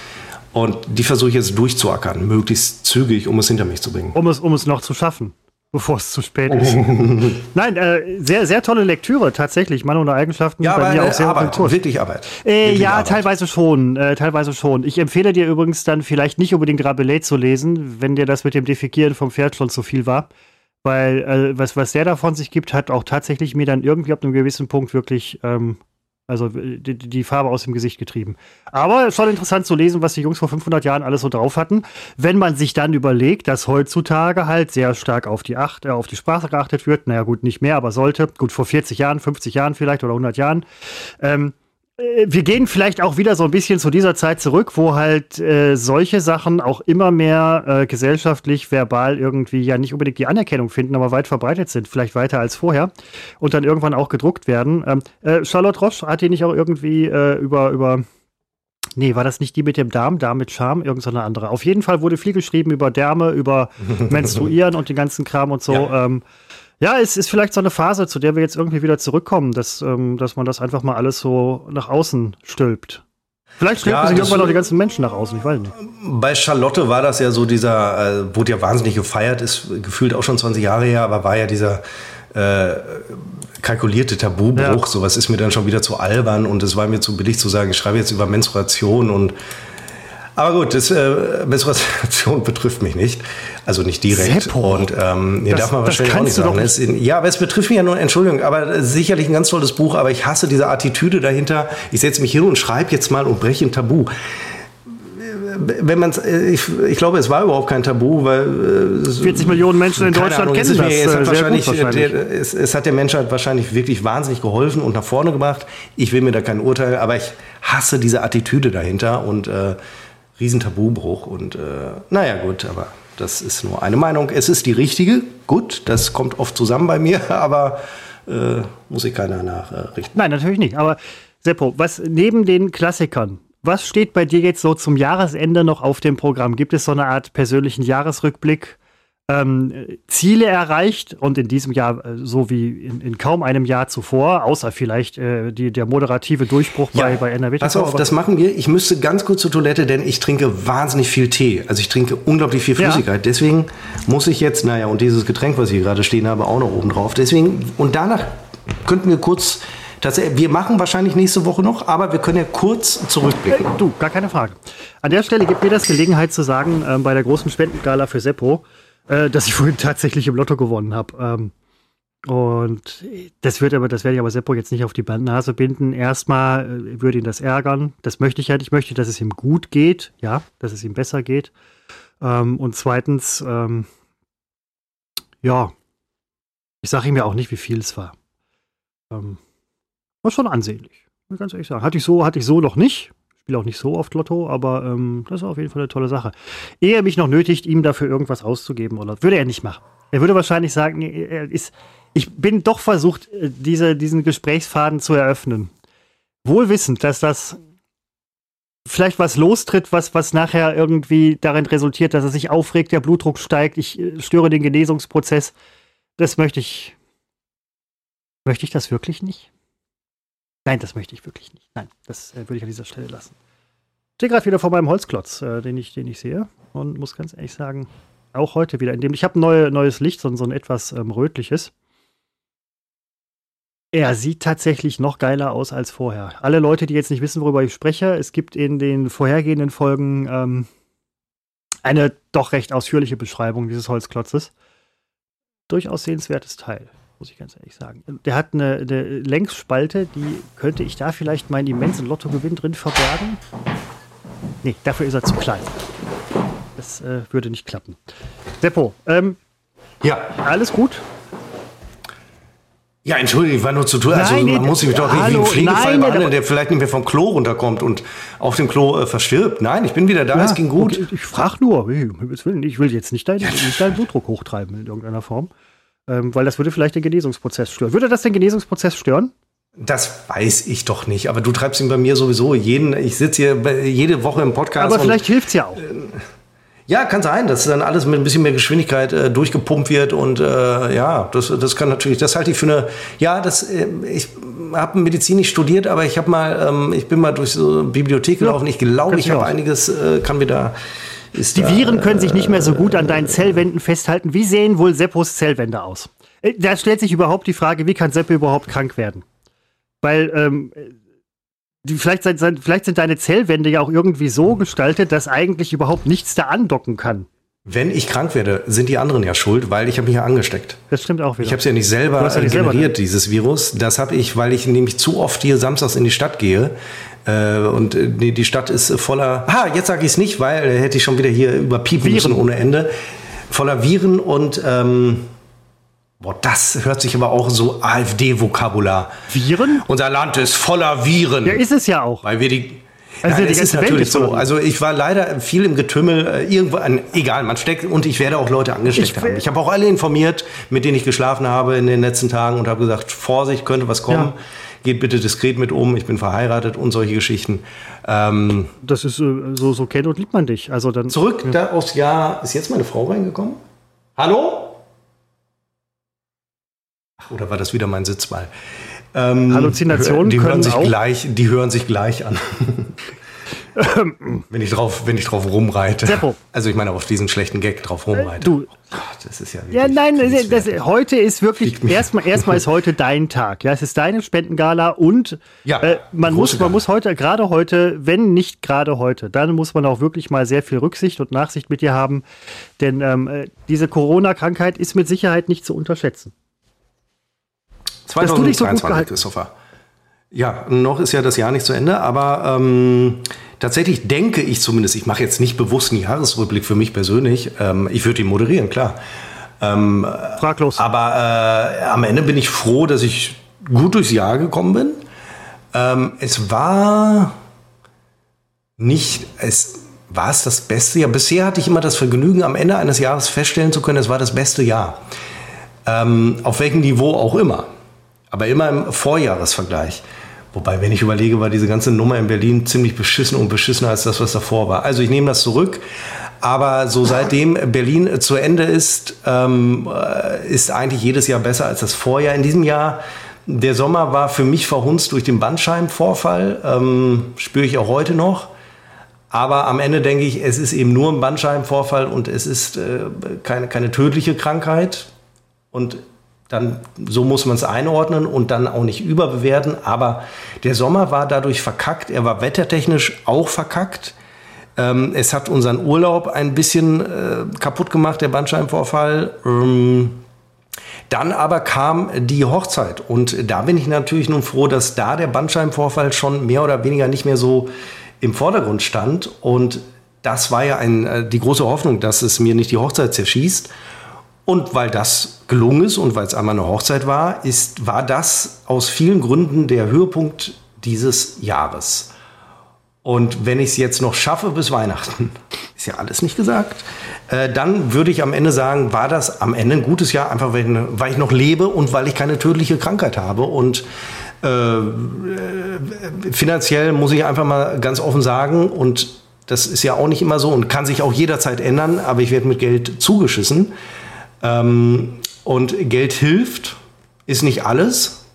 Und die versuche ich jetzt durchzuackern, möglichst zügig, um es hinter mich zu bringen. Um es, um es noch zu schaffen bevor es zu spät ist. Nein, äh, sehr, sehr tolle Lektüre, tatsächlich. Mann ohne Eigenschaften. Ja, bei aber mir auch sehr Arbeit, wirklich Arbeit. Äh, wirklich ja, Arbeit. teilweise schon, äh, teilweise schon. Ich empfehle dir übrigens dann vielleicht nicht unbedingt Rabelais zu lesen, wenn dir das mit dem Defekieren vom Pferd schon zu viel war. Weil äh, was, was der da von sich gibt, hat auch tatsächlich mir dann irgendwie ab einem gewissen Punkt wirklich ähm, also die, die, Farbe aus dem Gesicht getrieben. Aber schon interessant zu lesen, was die Jungs vor 500 Jahren alles so drauf hatten. Wenn man sich dann überlegt, dass heutzutage halt sehr stark auf die Acht, äh, auf die Sprache geachtet wird. Naja, gut, nicht mehr, aber sollte. Gut, vor 40 Jahren, 50 Jahren vielleicht oder 100 Jahren. Ähm, äh, wir gehen vielleicht auch wieder so ein bisschen zu dieser Zeit zurück, wo halt äh, solche Sachen auch immer mehr äh, gesellschaftlich, verbal irgendwie ja nicht unbedingt die Anerkennung finden, aber weit verbreitet sind, vielleicht weiter als vorher und dann irgendwann auch gedruckt werden. Ähm, äh, Charlotte Roche hat die nicht auch irgendwie äh, über, über Nee, war das nicht die mit dem Darm, Darm mit Charme, irgendeine andere. Auf jeden Fall wurde viel geschrieben über Därme, über Menstruieren und den ganzen Kram und so. Ja. Ähm, ja, es ist vielleicht so eine Phase, zu der wir jetzt irgendwie wieder zurückkommen, dass, ähm, dass man das einfach mal alles so nach außen stülpt. Vielleicht stülpen ja, sich irgendwann auch die ganzen Menschen nach außen, ich weiß nicht. Bei Charlotte war das ja so dieser, äh, wurde ja wahnsinnig gefeiert, ist gefühlt auch schon 20 Jahre her, aber war ja dieser äh, kalkulierte Tabubruch. Ja. Sowas ist mir dann schon wieder zu albern und es war mir zu billig zu sagen, ich schreibe jetzt über Menstruation und aber gut, das, äh, Menstruation betrifft mich nicht. Also nicht direkt. Seppo. Und ähm, nee, das, darf man wahrscheinlich auch nicht sagen. Nicht. In, ja, aber es betrifft mich ja nur, Entschuldigung, aber sicherlich ein ganz tolles Buch, aber ich hasse diese Attitüde dahinter. Ich setze mich hin und schreibe jetzt mal und breche ein Tabu wenn man ich, ich glaube, es war überhaupt kein Tabu, weil 40 äh, Millionen Menschen in Deutschland Ahnung, kennen das. Es, hat äh, wahrscheinlich, wahrscheinlich. Der, es, es, hat der Menschheit wahrscheinlich wirklich wahnsinnig geholfen und nach vorne gebracht. Ich will mir da kein Urteil, aber ich hasse diese Attitüde dahinter und äh, Riesentabubruch. Und äh, naja, gut, aber das ist nur eine Meinung. Es ist die richtige. Gut, das kommt oft zusammen bei mir, aber äh, muss ich keiner nachrichten. Nein, natürlich nicht. Aber Seppo, was neben den Klassikern, was steht bei dir jetzt so zum Jahresende noch auf dem Programm? Gibt es so eine Art persönlichen Jahresrückblick? Ähm, Ziele erreicht und in diesem Jahr äh, so wie in, in, kaum einem Jahr zuvor, außer vielleicht äh, die, der moderative Durchbruch ja, bei, bei NRW. Pass auf, das machen wir. Ich müsste ganz kurz zur Toilette, denn ich trinke wahnsinnig viel Tee. Also ich trinke unglaublich viel Flüssigkeit. Ja. Deswegen muss ich jetzt, naja, und dieses Getränk, was ich gerade stehen habe, auch noch oben drauf. Deswegen, und danach könnten wir kurz Tatsächlich, wir machen wahrscheinlich nächste Woche noch, aber wir können ja kurz zurückblicken. Äh, du, gar keine Frage. An der Stelle gibt mir das Gelegenheit zu sagen, äh, bei der großen Spendengala für Seppo, äh, dass ich vorhin tatsächlich im Lotto gewonnen habe. Ähm, und das wird aber, das werde ich aber Seppo jetzt nicht auf die Bandnase binden. Erstmal äh, würde ihn das ärgern. Das möchte ich halt. Ich möchte, dass es ihm gut geht, ja, dass es ihm besser geht. Ähm, und zweitens, ähm, ja, ich sage ihm ja auch nicht, wie viel es war. Ähm, war schon ansehnlich, muss ich ganz ehrlich sagen. Hatte ich so, hatte ich so noch nicht spiele auch nicht so oft Lotto, aber ähm, das ist auf jeden Fall eine tolle Sache. Ehe er mich noch nötigt, ihm dafür irgendwas auszugeben oder würde er nicht machen. Er würde wahrscheinlich sagen, er ist, ich bin doch versucht, äh, diese, diesen Gesprächsfaden zu eröffnen. Wohl wissend, dass das vielleicht was lostritt, was, was nachher irgendwie darin resultiert, dass er sich aufregt, der Blutdruck steigt, ich äh, störe den Genesungsprozess. Das möchte ich. Möchte ich das wirklich nicht? Nein, das möchte ich wirklich nicht. Nein, das äh, würde ich an dieser Stelle lassen. Ich stehe gerade wieder vor meinem Holzklotz, äh, den, ich, den ich sehe. Und muss ganz ehrlich sagen, auch heute wieder, in dem ich habe ein neue, neues Licht, so, so ein etwas ähm, rötliches. Er sieht tatsächlich noch geiler aus als vorher. Alle Leute, die jetzt nicht wissen, worüber ich spreche, es gibt in den vorhergehenden Folgen ähm, eine doch recht ausführliche Beschreibung dieses Holzklotzes. Durchaus sehenswertes Teil muss ich ganz ehrlich sagen. Der hat eine, eine Längsspalte, die könnte ich da vielleicht meinen immensen Lottogewinn drin verbergen. Nee, dafür ist er zu klein. Das äh, würde nicht klappen. Seppo, ähm, ja. Alles gut? Ja, entschuldige, ich war nur zu tun. Also nein, man muss sich doch nicht wie ein Pflegefall nein, behandeln, der vielleicht nicht mehr vom Klo runterkommt und auf dem Klo äh, verstirbt. Nein, ich bin wieder da, ja, es ging gut. Ich, ich frage nur, ich will jetzt nicht deinen, nicht deinen Blutdruck hochtreiben in irgendeiner Form. Ähm, weil das würde vielleicht den Genesungsprozess stören. Würde das den Genesungsprozess stören? Das weiß ich doch nicht, aber du treibst ihn bei mir sowieso jeden. Ich sitze hier jede Woche im Podcast. Aber vielleicht hilft es ja auch. Äh, ja, kann sein, dass dann alles mit ein bisschen mehr Geschwindigkeit äh, durchgepumpt wird und äh, ja, das, das kann natürlich, das halte ich für eine, ja, das, äh, ich habe Medizin nicht studiert, aber ich habe mal, ähm, ich bin mal durch so eine Bibliothek gelaufen. Ich glaube, ich habe einiges, äh, kann mir da die Viren können sich nicht mehr so gut an deinen Zellwänden festhalten. Wie sehen wohl Seppos Zellwände aus? Äh, da stellt sich überhaupt die Frage, wie kann Seppo überhaupt krank werden? Weil ähm, die, vielleicht, sind, vielleicht sind deine Zellwände ja auch irgendwie so gestaltet, dass eigentlich überhaupt nichts da andocken kann. Wenn ich krank werde, sind die anderen ja schuld, weil ich habe mich ja angesteckt. Das stimmt auch wieder. Ich habe es ja nicht selber ja nicht generiert, selber, dieses Virus. Das habe ich, weil ich nämlich zu oft hier samstags in die Stadt gehe. Äh, und äh, die, die Stadt ist voller. Ah, jetzt sage ich es nicht, weil äh, hätte ich schon wieder hier überpiepen müssen ohne Ende. Voller Viren und ähm, Boah, das hört sich aber auch so AfD-Vokabular. Viren? Unser Land ist voller Viren. Ja, ist es ja auch. Weil wir die. Also ja, es ist natürlich so. Also ich war leider viel im Getümmel. Äh, irgendwo, an, egal, man steckt und ich werde auch Leute angesteckt ich, haben. Ich habe auch alle informiert, mit denen ich geschlafen habe in den letzten Tagen und habe gesagt, Vorsicht, könnte was kommen. Ja. Geht bitte diskret mit um. Ich bin verheiratet und solche Geschichten. Ähm, das ist äh, so, so kennt und liebt man dich. Also dann. Zurück ja. da aufs Jahr. Ist jetzt meine Frau reingekommen? Hallo? Oder war das wieder mein Sitzball? Ähm, Halluzinationen die hören sich auch gleich, Die hören sich gleich an. wenn, ich drauf, wenn ich drauf rumreite. Seppo. Also ich meine auf diesen schlechten Gag drauf rumreite. Du. Gott, das ist ja Ja, nein, das, das, heute ist wirklich, erstmal, erstmal ist heute dein Tag. Ja, es ist deine Spendengala und ja, äh, man, muss, man muss heute, gerade heute, wenn nicht gerade heute, dann muss man auch wirklich mal sehr viel Rücksicht und Nachsicht mit dir haben. Denn ähm, äh, diese Corona-Krankheit ist mit Sicherheit nicht zu unterschätzen. 2023, so Christopher. Ja, noch ist ja das Jahr nicht zu Ende, aber ähm, tatsächlich denke ich zumindest, ich mache jetzt nicht bewusst einen Jahresrückblick für mich persönlich. Ähm, ich würde ihn moderieren, klar. Ähm, Fraglos. Aber äh, am Ende bin ich froh, dass ich gut durchs Jahr gekommen bin. Ähm, es war nicht, es war es das beste Jahr. Bisher hatte ich immer das Vergnügen, am Ende eines Jahres feststellen zu können, es war das beste Jahr. Ähm, auf welchem Niveau auch immer aber immer im Vorjahresvergleich. Wobei, wenn ich überlege, war diese ganze Nummer in Berlin ziemlich beschissen und beschissener als das, was davor war. Also ich nehme das zurück. Aber so seitdem Berlin zu Ende ist, ähm, äh, ist eigentlich jedes Jahr besser als das Vorjahr. In diesem Jahr, der Sommer war für mich verhunzt durch den Bandscheibenvorfall. Ähm, spüre ich auch heute noch. Aber am Ende denke ich, es ist eben nur ein Bandscheibenvorfall und es ist äh, keine, keine tödliche Krankheit. Und dann so muss man es einordnen und dann auch nicht überbewerten. Aber der Sommer war dadurch verkackt. Er war wettertechnisch auch verkackt. Ähm, es hat unseren Urlaub ein bisschen äh, kaputt gemacht, der Bandscheibenvorfall. Ähm, dann aber kam die Hochzeit und da bin ich natürlich nun froh, dass da der Bandscheibenvorfall schon mehr oder weniger nicht mehr so im Vordergrund stand und das war ja ein, äh, die große Hoffnung, dass es mir nicht die Hochzeit zerschießt. Und weil das gelungen ist und weil es einmal eine Hochzeit war, ist, war das aus vielen Gründen der Höhepunkt dieses Jahres. Und wenn ich es jetzt noch schaffe bis Weihnachten, ist ja alles nicht gesagt, äh, dann würde ich am Ende sagen, war das am Ende ein gutes Jahr, einfach weil, weil ich noch lebe und weil ich keine tödliche Krankheit habe. Und äh, äh, finanziell muss ich einfach mal ganz offen sagen, und das ist ja auch nicht immer so und kann sich auch jederzeit ändern, aber ich werde mit Geld zugeschissen. Ähm, und Geld hilft, ist nicht alles,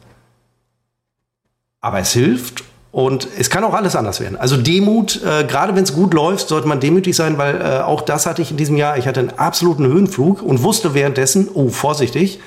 aber es hilft und es kann auch alles anders werden. Also Demut, äh, gerade wenn es gut läuft, sollte man demütig sein, weil äh, auch das hatte ich in diesem Jahr. Ich hatte einen absoluten Höhenflug und wusste währenddessen, oh, vorsichtig,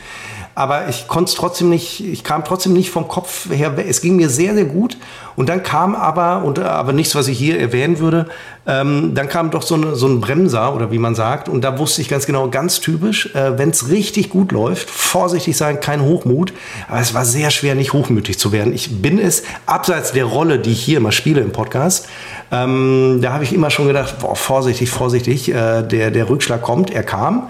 aber ich konnte es trotzdem nicht, ich kam trotzdem nicht vom Kopf her. Es ging mir sehr, sehr gut. Und dann kam aber, und aber nichts, was ich hier erwähnen würde, ähm, dann kam doch so, eine, so ein Bremser oder wie man sagt. Und da wusste ich ganz genau, ganz typisch, äh, wenn es richtig gut läuft, vorsichtig sein, kein Hochmut. Aber es war sehr schwer, nicht hochmütig zu werden. Ich bin es, abseits der Rolle, die ich hier immer spiele im Podcast, ähm, da habe ich immer schon gedacht, boah, vorsichtig, vorsichtig, äh, der, der Rückschlag kommt, er kam.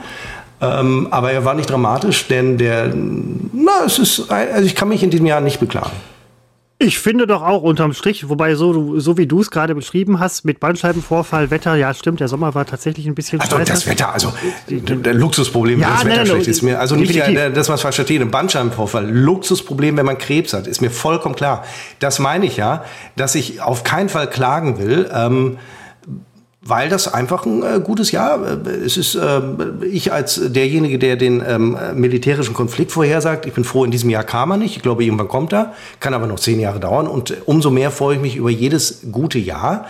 Ähm, aber er war nicht dramatisch, denn der, na, es ist, also ich kann mich in diesem Jahr nicht beklagen. Ich finde doch auch unterm Strich, wobei so, so wie du es gerade beschrieben hast, mit Bandscheibenvorfall, Wetter, ja stimmt, der Sommer war tatsächlich ein bisschen Also das Wetter, also der Luxusproblem, Ja, wenn das Wetter nein, schlecht nein, ist mir, also nicht, dass man es falsch versteht, ein Bandscheibenvorfall, Luxusproblem, wenn man Krebs hat, ist mir vollkommen klar. Das meine ich ja, dass ich auf keinen Fall klagen will, ähm, weil das einfach ein äh, gutes Jahr. Äh, es ist äh, ich als derjenige, der den ähm, militärischen Konflikt vorhersagt. Ich bin froh, in diesem Jahr kam er nicht. Ich glaube, irgendwann kommt er, kann aber noch zehn Jahre dauern. Und äh, umso mehr freue ich mich über jedes gute Jahr,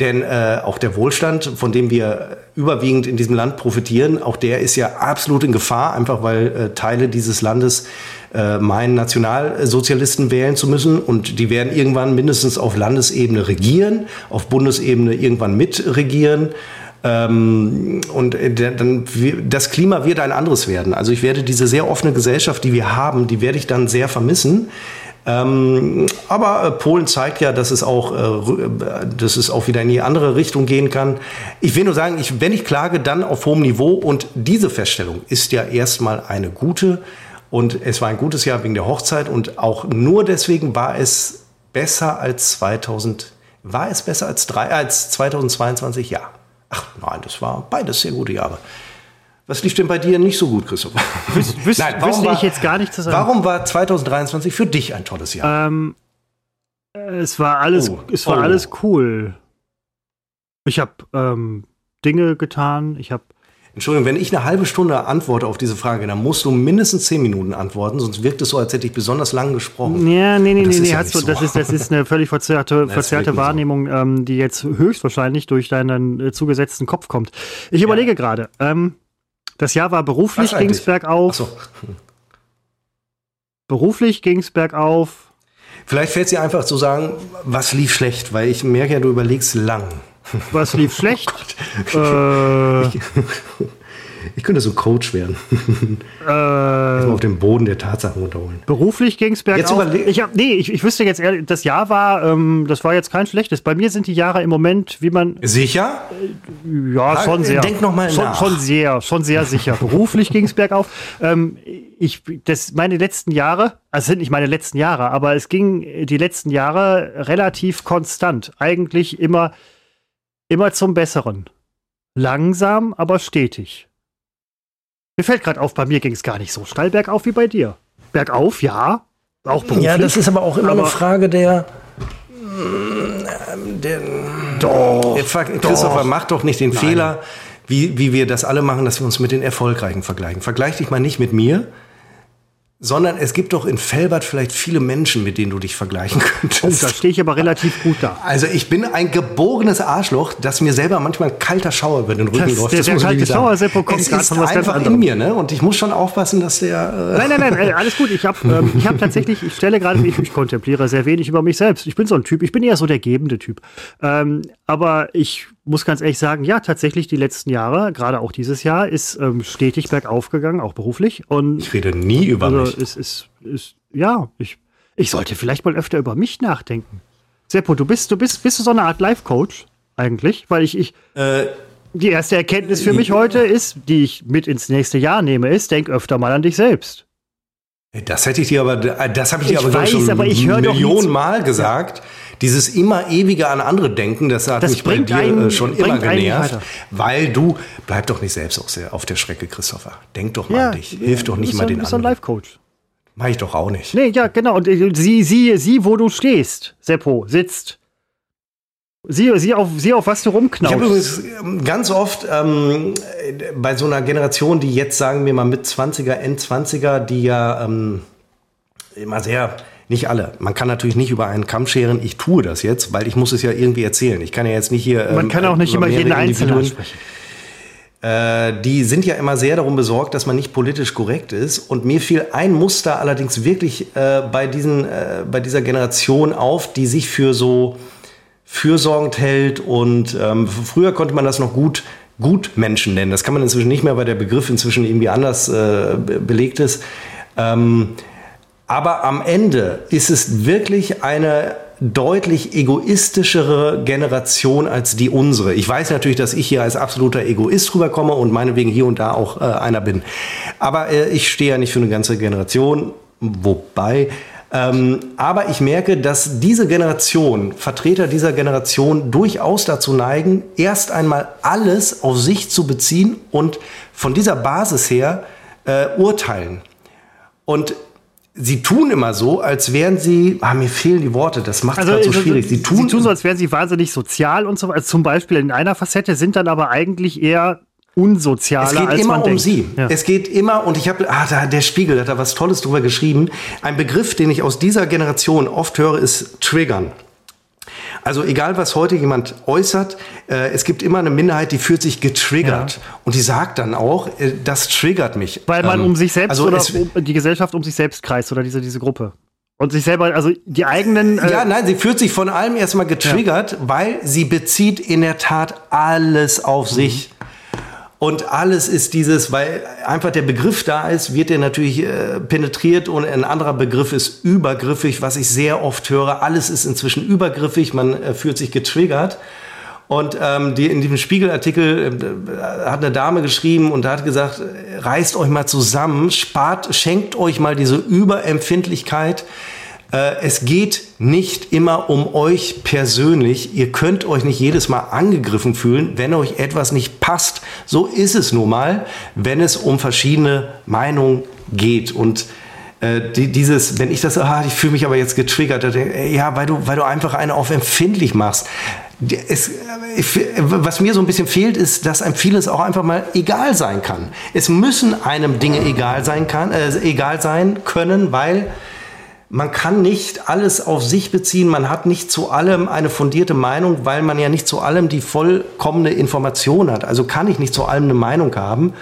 denn äh, auch der Wohlstand, von dem wir überwiegend in diesem Land profitieren, auch der ist ja absolut in Gefahr, einfach weil äh, Teile dieses Landes äh, meinen, Nationalsozialisten wählen zu müssen. Und die werden irgendwann mindestens auf Landesebene regieren, auf Bundesebene irgendwann mitregieren. Ähm, und äh, dann, das Klima wird ein anderes werden. Also ich werde diese sehr offene Gesellschaft, die wir haben, die werde ich dann sehr vermissen. Ähm, aber äh, Polen zeigt ja, dass es auch, äh, äh, dass es auch wieder in die andere Richtung gehen kann. Ich will nur sagen, ich, wenn ich klage, dann auf hohem Niveau. Und diese Feststellung ist ja erstmal eine gute. Und es war ein gutes Jahr wegen der Hochzeit. Und auch nur deswegen war es besser als 2000. War es besser als, drei, als 2022? Ja. Ach nein, das war beides sehr gute Jahre. Was lief denn bei dir nicht so gut, Christoph? Wüs, wüs, wüsste ich jetzt gar nicht zu sagen. Warum war 2023 für dich ein tolles Jahr? Ähm, es war alles, Oh. es war Oh. alles cool. Ich habe ähm, Dinge getan. Ich habe Entschuldigung, wenn ich eine halbe Stunde antworte auf diese Frage, dann musst du mindestens zehn Minuten antworten, sonst wirkt es so, als hätte ich besonders lang gesprochen. Ja, nee, nee, Das nee, nee, ja hast du, nicht das, so. ist, das ist eine völlig verzerrte, Das verzerrte nicht so. Wahrnehmung, ähm, die jetzt höchstwahrscheinlich durch deinen äh, zugesetzten Kopf kommt. Ich überlege gerade, ähm, das Jahr war beruflich, ging es bergauf, Achso. beruflich ging es bergauf. Vielleicht fällt es dir einfach zu sagen, was lief schlecht, weil ich merke ja, du überlegst lang. Was lief schlecht? äh, Ich könnte so Coach werden. äh, auf den Boden der Tatsachen runterholen. Beruflich ging es bergauf. Jetzt ich hab, nee, ich, ich wüsste jetzt ehrlich, das Jahr war, ähm, das war jetzt kein schlechtes. Bei mir sind die Jahre im Moment, wie man, Sicher? ja, Ah, schon sehr. denk noch mal schon, nach. schon sehr, schon sehr sicher. Beruflich ging es bergauf. Ähm, ich, das, meine letzten Jahre, also es sind nicht meine letzten Jahre, aber es ging die letzten Jahre relativ konstant. Eigentlich immer, immer zum Besseren. Langsam, aber stetig. Mir fällt gerade auf, bei mir ging es gar nicht so steil bergauf wie bei dir. Bergauf, ja. Auch beruflich. Ja, das ist aber auch immer eine Aber- Frage der. der Doch, frag- Christopher, mach doch nicht den Fehler, wie, wie wir das alle machen, dass wir uns mit den Erfolgreichen vergleichen. Vergleich dich mal nicht mit mir, sondern es gibt doch in Felbert vielleicht viele Menschen, mit denen du dich vergleichen Oh, da könntest. stehe ich aber relativ gut da. Also ich bin ein geborenes Arschloch, dass mir selber manchmal ein kalter Schauer über den Rücken Das- läuft. der- der muss ich kalte. Schauer, Seppo, kommt es ist einfach in mir, ne? Und ich muss schon aufpassen, dass der. Äh, Nein, nein, nein, alles gut. Ich habe ähm, ich hab tatsächlich, ich stelle gerade, ich, ich kontempliere sehr wenig über mich selbst. Ich bin so ein Typ, ich bin eher so der gebende Typ. Ähm, aber ich muss ganz ehrlich sagen, ja, tatsächlich die letzten Jahre, gerade auch dieses Jahr, ist ähm, stetig bergauf gegangen, auch beruflich. Und ich rede nie über also mich. es ist, ist, ja, ich, ich sollte vielleicht mal öfter über mich nachdenken. Seppo, du bist, du bist, bist du so eine Art Life-Coach eigentlich? Weil ich, ich, Äh, die erste Erkenntnis für mich heute ist, die ich mit ins nächste Jahr nehme, ist, denk öfter mal an dich selbst. Das hätte ich dir aber, das habe ich dir Ich aber glaub weiß, schon aber ich Millionen. Mal gesagt. Dieses immer ewige an andere denken, das hat Das mich bei dir einen- äh, schon immer genervt, weil du bleib doch nicht selbst auf der, auf der Strecke, Christopher. Denk doch mal an dich. Hilf doch nicht mal den Du bist so ein anderen. Life-Coach. Mach ich doch auch nicht. Nee, ja, genau. Und äh, sieh, sieh, sieh, wo du stehst, Seppo, sitzt. Sieh, sieh, auf, sieh auf, was du Ich habe rumknaust. übrigens ähm, ganz oft ähm, äh, bei so einer Generation, die jetzt sagen wir mal mit 20er, End-20er, die ja ähm, immer sehr, nicht alle, man kann natürlich nicht über einen Kamm scheren, ich tue das jetzt, weil ich muss es ja irgendwie erzählen. Ich kann ja jetzt nicht hier. Man ähm, kann auch nicht immer jeden Einzelnen ansprechen. Äh, die sind ja immer sehr darum besorgt, dass man nicht politisch korrekt ist. Und mir fiel ein Muster allerdings wirklich äh, bei, diesen, äh, bei dieser Generation auf, die sich für so fürsorgend hält. Und ähm, früher konnte man das noch gut Gutmenschen nennen. Das kann man inzwischen nicht mehr, weil der Begriff inzwischen irgendwie anders äh, be- belegt ist. Ähm, aber am Ende ist es wirklich eine deutlich egoistischere Generation als die unsere. Ich weiß natürlich, dass ich hier als absoluter Egoist rüberkomme und meinetwegen hier und da auch äh, einer bin. Aber äh, ich stehe ja nicht für eine ganze Generation, wobei Ähm, aber ich merke, dass diese Generation, Vertreter dieser Generation, durchaus dazu neigen, erst einmal alles auf sich zu beziehen und von dieser Basis her äh, urteilen. Und sie tun immer so, als wären sie, ah, mir fehlen die Worte, das macht es also, so schwierig. Sie tun, sie tun so, als wären sie wahnsinnig sozial und so, also zum Beispiel in einer Facette, sind dann aber eigentlich eher unsozialer, es geht als immer man um denkt. sie. Ja. Es geht immer, und ich habe, ah, da, der Spiegel hat da was Tolles drüber geschrieben. Ein Begriff, den ich aus dieser Generation oft höre, ist Triggern. Also egal, was heute jemand äußert, äh, es gibt immer eine Minderheit, die fühlt sich getriggert. Ja. Und die sagt dann auch, äh, das triggert mich. Weil man ähm, um sich selbst also oder um die Gesellschaft um sich selbst kreist oder diese, diese Gruppe. Und sich selber, also die eigenen. Äh ja, nein, sie fühlt sich von allem erstmal getriggert, ja. weil sie bezieht in der Tat alles auf mhm. sich. Und alles ist dieses, weil einfach der Begriff da ist, wird der natürlich äh, penetriert und ein anderer Begriff ist übergriffig, was ich sehr oft höre. Alles ist inzwischen übergriffig, man äh, fühlt sich getriggert. Und ähm, die, in diesem Spiegelartikel äh, hat eine Dame geschrieben und hat gesagt, reißt euch mal zusammen, spart, schenkt euch mal diese Überempfindlichkeit äh, es geht nicht immer um euch persönlich. Ihr könnt euch nicht jedes Mal angegriffen fühlen, wenn euch etwas nicht passt. So ist es nun mal, wenn es um verschiedene Meinungen geht. Und äh, die, dieses, wenn ich das, ah, ich fühle mich aber jetzt getriggert, ja, weil du, weil du einfach eine auf empfindlich machst. Es, was mir so ein bisschen fehlt, ist, dass einem vieles auch einfach mal egal sein kann. Es müssen einem Dinge egal sein kann, äh, egal sein können, weil man kann nicht alles auf sich beziehen, man hat nicht zu allem eine fundierte Meinung, weil man ja nicht zu allem die vollkommene Information hat. Also kann ich nicht zu allem eine Meinung haben.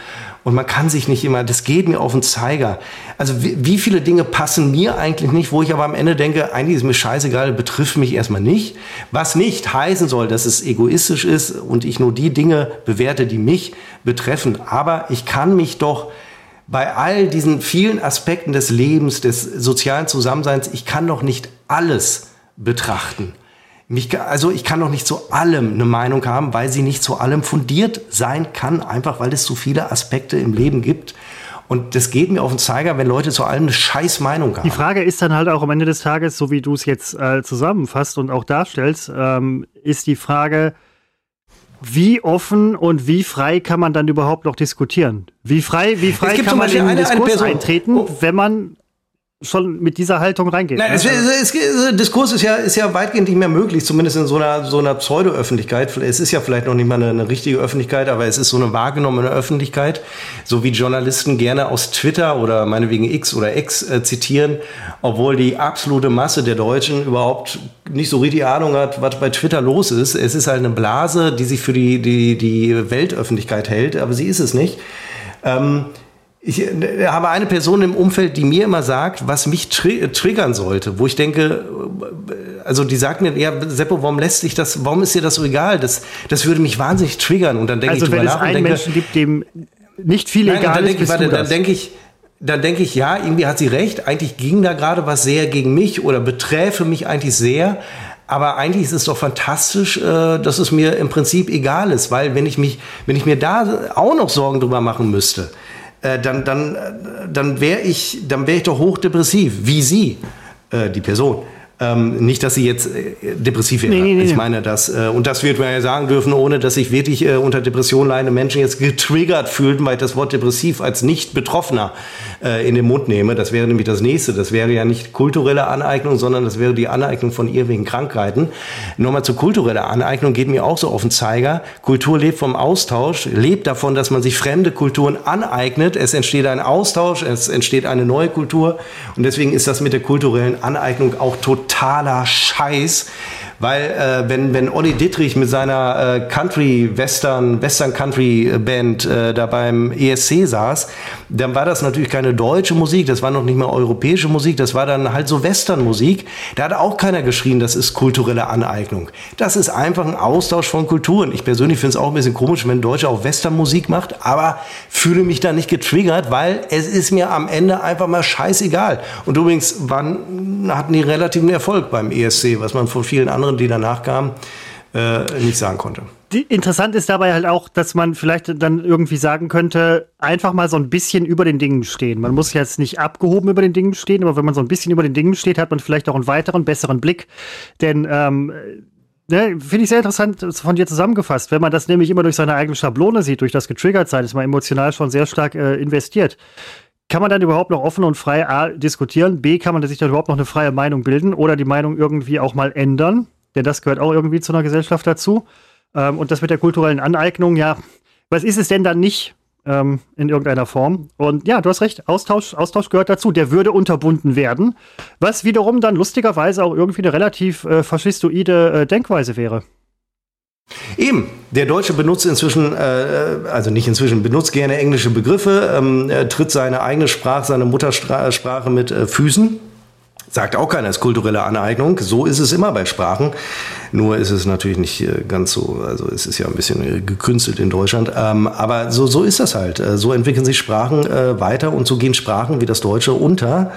Und man kann sich nicht immer, das geht mir auf den Zeiger. Also wie, wie, viele Dinge passen mir eigentlich nicht, wo ich aber am Ende denke, eigentlich ist mir scheißegal, betrifft mich erstmal nicht. Was nicht heißen soll, dass es egoistisch ist und ich nur die Dinge bewerte, die mich betreffen. Aber ich kann mich doch bei all diesen vielen Aspekten des Lebens, des sozialen Zusammenseins, ich kann doch nicht alles betrachten. Mich, also ich kann doch nicht zu allem eine Meinung haben, weil sie nicht zu allem fundiert sein kann, einfach weil es so viele Aspekte im Leben gibt. Und das geht mir auf den Zeiger, wenn Leute zu allem eine scheiß Meinung haben. Die Frage ist dann halt auch am Ende des Tages, so wie du es jetzt äh, zusammenfasst und auch darstellst, ähm, ist die Frage, wie offen und wie frei kann man dann überhaupt noch diskutieren? Wie frei, wie frei kann man in den Diskurs eintreten, oh. wenn man schon mit dieser Haltung reingeht. Nein, es, es, es, Diskurs ist ja, ist ja weitgehend nicht mehr möglich, zumindest in so einer, so einer Pseudo-Öffentlichkeit. Es ist ja vielleicht noch nicht mal eine, eine, richtige Öffentlichkeit, aber es ist so eine wahrgenommene Öffentlichkeit, so wie Journalisten gerne aus Twitter oder meinetwegen X oder X äh, zitieren, obwohl die absolute Masse der Deutschen überhaupt nicht so richtig Ahnung hat, was bei Twitter los ist. Es ist halt eine Blase, die sich für die, die, die Weltöffentlichkeit hält, aber sie ist es nicht. Ähm, ich äh, habe eine Person im Umfeld, die mir immer sagt, was mich tri triggern sollte, wo ich denke, äh, also die sagt mir, ja, Seppo, warum lässt sich das, warum ist dir das so egal? Das, das würde mich wahnsinnig triggern. Und dann denke also ich wenn es einen denke, Menschen gibt, dem nicht viel nein, egal dann ist, denke, warte, dann denke ich, dann denke ich, ja, irgendwie hat sie recht. Eigentlich ging da gerade was sehr gegen mich oder beträfe mich eigentlich sehr. Aber eigentlich ist es doch fantastisch, äh, dass es mir im Prinzip egal ist, weil wenn ich mich, wenn ich mir da auch noch Sorgen drüber machen müsste, äh, dann, dann, äh, dann wäre ich, wäre ich doch hochdepressiv, wie Sie, äh, die Person. Ähm, nicht, dass sie jetzt äh, depressiv wäre. Nee, nee, nee. Ich meine das. Äh, und das wird man ja sagen dürfen, ohne dass sich wirklich äh, unter Depression leidende Menschen jetzt getriggert fühlten, weil ich das Wort depressiv als Nicht-Betroffener äh, in den Mund nehme. Das wäre nämlich das nächste. Das wäre ja nicht kulturelle Aneignung, sondern das wäre die Aneignung von irgendwelchen Krankheiten. Nochmal zur kulturellen Aneignung geht mir auch so auf den Zeiger. Kultur lebt vom Austausch, lebt davon, dass man sich fremde Kulturen aneignet. Es entsteht ein Austausch, es entsteht eine neue Kultur. Und deswegen ist das mit der kulturellen Aneignung auch total totaler Scheiß. Weil äh, wenn, wenn Olli Dittrich mit seiner äh, Country, Western, Western Country Band äh, da beim ESC saß, dann war das natürlich keine deutsche Musik, das war noch nicht mal europäische Musik, das war dann halt so Western-Musik. Da hat auch keiner geschrien, das ist kulturelle Aneignung. Das ist einfach ein Austausch von Kulturen. Ich persönlich finde es auch ein bisschen komisch, wenn ein Deutscher auch Western-Musik macht, aber fühle mich da nicht getriggert, weil es ist mir am Ende einfach mal scheißegal. Und übrigens waren, hatten die relativen Erfolg beim ESC, was man von vielen anderen anderen, die danach kamen, äh, nicht sagen konnte. Die, interessant ist dabei halt auch, dass man vielleicht dann irgendwie sagen könnte, einfach mal so ein bisschen über den Dingen stehen. Man muss jetzt nicht abgehoben über den Dingen stehen, aber wenn man so ein bisschen über den Dingen steht, hat man vielleicht auch einen weiteren, besseren Blick. Denn ähm, ne, finde ich sehr interessant von dir zusammengefasst. Wenn man das nämlich immer durch seine eigene Schablone sieht, durch das getriggert sein, ist man emotional schon sehr stark äh, investiert. Kann man dann überhaupt noch offen und frei A diskutieren? B, kann man sich dann überhaupt noch eine freie Meinung bilden oder die Meinung irgendwie auch mal ändern? Denn das gehört auch irgendwie zu einer Gesellschaft dazu. Ähm, und das mit der kulturellen Aneignung, ja, was ist es denn dann nicht? ähm, in irgendeiner Form. Und ja, du hast recht, Austausch, Austausch gehört dazu. Der würde unterbunden werden, was wiederum dann lustigerweise auch irgendwie eine relativ äh, faschistoide äh, Denkweise wäre. Eben, der Deutsche benutzt inzwischen, äh, also nicht inzwischen, benutzt gerne englische Begriffe, ähm, tritt seine eigene Sprache, seine Muttersprache mit äh, Füßen. Sagt auch keiner, ist kulturelle Aneignung. So ist es immer bei Sprachen. Nur ist es natürlich nicht äh, ganz so, also es ist ja ein bisschen äh, gekünstelt in Deutschland. Ähm, aber so, so ist das halt. Äh, so entwickeln sich Sprachen weiter und so gehen Sprachen wie das Deutsche unter.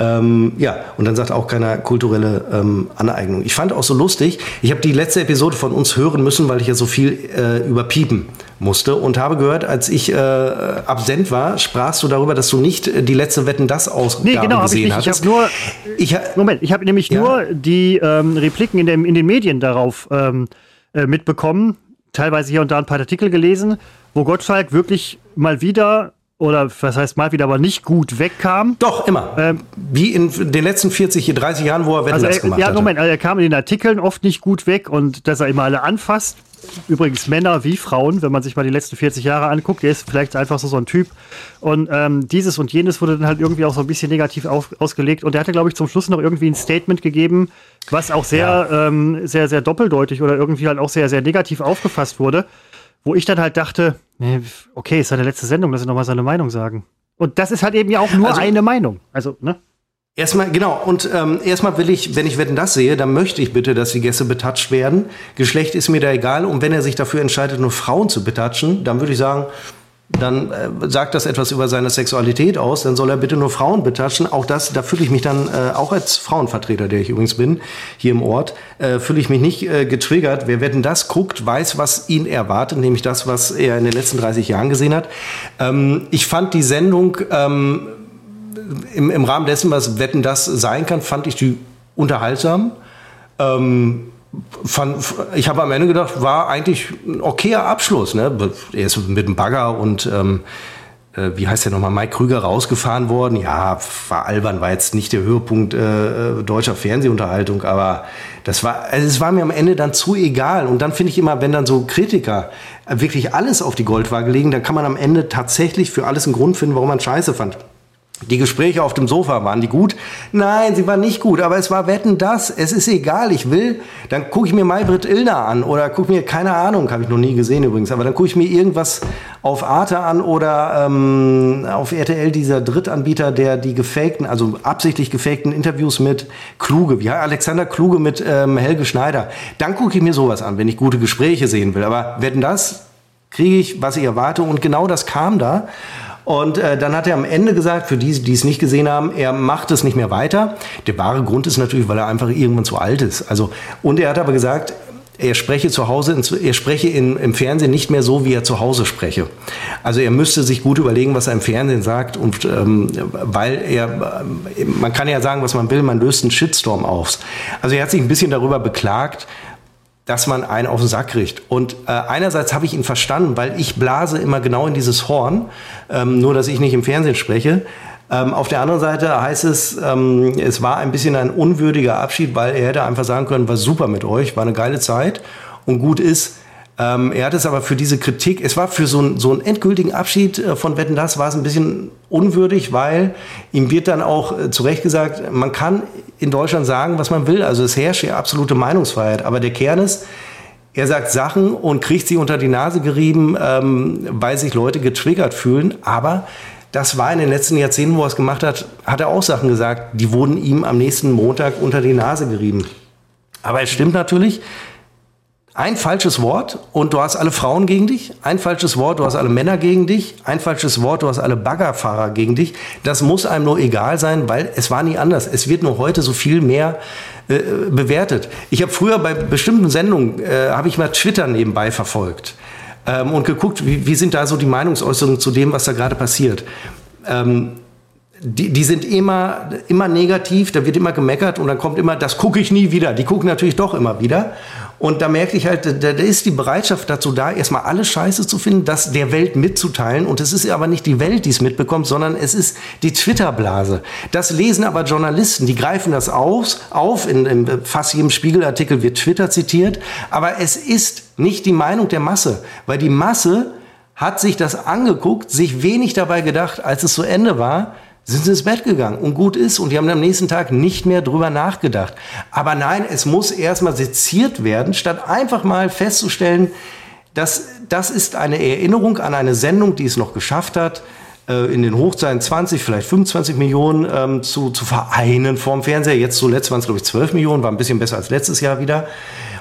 Ähm, ja, und dann sagt auch keiner kulturelle ähm, Aneignung. Ich fand auch so lustig, ich habe die letzte Episode von uns hören müssen, weil ich ja so viel äh, über Piepen musste und habe gehört, als ich äh, absent war, sprachst du darüber, dass du nicht äh, die letzte Wetten das Ausgabe nee, genau, gesehen hast. Ich habe nur, ich, Moment, ich habe nämlich ja? nur die ähm, Repliken in, dem, in den Medien darauf ähm, äh, mitbekommen, teilweise hier und da ein paar Artikel gelesen, wo Gottschalk wirklich mal wieder oder was heißt mal wieder, aber nicht gut wegkam. Doch, immer. Ähm, Wie in den letzten 40, 30 Jahren, wo er Wetten also er, gemacht ja, Moment, also er kam in den Artikeln oft nicht gut weg und dass er immer alle anfasst. Übrigens Männer wie Frauen, wenn man sich mal die letzten 40 Jahre anguckt, der ist vielleicht einfach so, so ein Typ. Und ähm, dieses und jenes wurde dann halt irgendwie auch so ein bisschen negativ auf, ausgelegt. Und er hatte, glaube ich, zum Schluss noch irgendwie ein Statement gegeben, was auch sehr, ja. ähm, sehr, sehr doppeldeutig oder irgendwie halt auch sehr, sehr negativ aufgefasst wurde wo ich dann halt dachte, okay, ist seine letzte Sendung, lass ihn nochmal seine Meinung sagen. Und das ist halt eben ja auch nur also, eine Meinung. Also, ne? Erstmal, genau, und ähm, erstmal will ich, wenn ich Wetten das sehe, dann möchte ich bitte, dass die Gäste betatscht werden. Geschlecht ist mir da egal. Und wenn er sich dafür entscheidet, nur Frauen zu betatschen, dann würde ich sagen, dann äh, sagt das etwas über seine Sexualität aus, dann soll er bitte nur Frauen betatschen. Auch das, da fühle ich mich dann äh, auch als Frauenvertreter, der ich übrigens bin, hier im Ort, äh, fühle ich mich nicht äh, getriggert. Wer Wetten das guckt, weiß, was ihn erwartet, nämlich das, was er in den letzten 30 Jahren gesehen hat. Ähm, ich fand die Sendung ähm, im, im Rahmen dessen, was Wetten das sein kann, fand ich die unterhaltsam. Ähm, fand, ich habe am Ende gedacht, war eigentlich ein okayer Abschluss. Ne? Er ist mit dem Bagger und ähm, äh, wie heißt der nochmal, Mike Krüger rausgefahren worden. Ja, war albern, war jetzt nicht der Höhepunkt äh, äh, deutscher Fernsehunterhaltung, aber das war, also es war mir am Ende dann zu egal. Und dann finde ich immer, wenn dann so Kritiker wirklich alles auf die Goldwaage legen, dann kann man am Ende tatsächlich für alles einen Grund finden, warum man Scheiße fand. Die Gespräche auf dem Sofa, waren die gut? Nein, sie waren nicht gut, aber es war Wetten das. Es ist egal, ich will, dann gucke ich mir Maybrit Illner an oder gucke mir, keine Ahnung, habe ich noch nie gesehen übrigens, aber dann gucke ich mir irgendwas auf Arte an oder ähm, auf RTL dieser Drittanbieter, der die gefakten, also absichtlich gefakten Interviews mit Kluge, wie Alexander Kluge mit ähm, Helge Schneider. Dann gucke ich mir sowas an, wenn ich gute Gespräche sehen will. Aber Wetten das, kriege ich, was ich erwarte und genau das kam da. Und äh, dann hat er am Ende gesagt, für die, die es nicht gesehen haben, er macht es nicht mehr weiter. Der wahre Grund ist natürlich, weil er einfach irgendwann zu alt ist. Also, und er hat aber gesagt, er spreche zu Hause, er spreche in, im Fernsehen nicht mehr so, wie er zu Hause spreche. Also er müsste sich gut überlegen, was er im Fernsehen sagt und ähm, weil er, man kann ja sagen, was man will, man löst einen Shitstorm auf. Also er hat sich ein bisschen darüber beklagt, dass man einen auf den Sack kriegt. Und äh, einerseits habe ich ihn verstanden, weil ich blase immer genau in dieses Horn, ähm, nur dass ich nicht im Fernsehen spreche. Ähm, auf der anderen Seite heißt es, ähm, es war ein bisschen ein unwürdiger Abschied, weil er hätte einfach sagen können, war super mit euch, war eine geile Zeit und gut ist. Ähm, er hat es aber für diese Kritik, es war für so, ein, so einen endgültigen Abschied äh, von Wetten Das, war es ein bisschen unwürdig, weil ihm wird dann auch äh, zu Recht gesagt, man kann in Deutschland sagen, was man will. Also es herrscht ja absolute Meinungsfreiheit. Aber der Kern ist, er sagt Sachen und kriegt sie unter die Nase gerieben, ähm, weil sich Leute getriggert fühlen. Aber das war in den letzten Jahrzehnten, wo er es gemacht hat, hat er auch Sachen gesagt, die wurden ihm am nächsten Montag unter die Nase gerieben. Aber es stimmt natürlich, ein falsches Wort und du hast alle Frauen gegen dich, ein falsches Wort, du hast alle Männer gegen dich, ein falsches Wort, du hast alle Baggerfahrer gegen dich. Das muss einem nur egal sein, weil es war nie anders. Es wird nur heute so viel mehr äh, bewertet. Ich habe früher bei bestimmten Sendungen, äh, habe ich mal Twitter nebenbei verfolgt ähm, und geguckt, wie, wie sind da so die Meinungsäußerungen zu dem, was da gerade passiert. Ähm, die, die sind immer, immer negativ, da wird immer gemeckert und dann kommt immer, das gucke ich nie wieder. Die gucken natürlich doch immer wieder. Und da merke ich halt, da, da ist die Bereitschaft dazu da, erstmal alles Scheiße zu finden, das der Welt mitzuteilen. Und es ist aber nicht die Welt, die es mitbekommt, sondern es ist die Twitter-Blase. Das lesen aber Journalisten, die greifen das aus, auf. In, in fast jedem Spiegelartikel wird Twitter zitiert. Aber es ist nicht die Meinung der Masse, weil die Masse hat sich das angeguckt, sich wenig dabei gedacht, als es zu Ende war, sind sie ins Bett gegangen und gut ist und die haben am nächsten Tag nicht mehr drüber nachgedacht. Aber nein, es muss erstmal seziert werden, statt einfach mal festzustellen, dass das ist eine Erinnerung an eine Sendung, die es noch geschafft hat, äh, in den Hochzeiten 20, vielleicht 25 Millionen ähm, zu, zu vereinen vorm Fernseher. Jetzt zuletzt waren es, glaube ich, 12 Millionen, war ein bisschen besser als letztes Jahr wieder.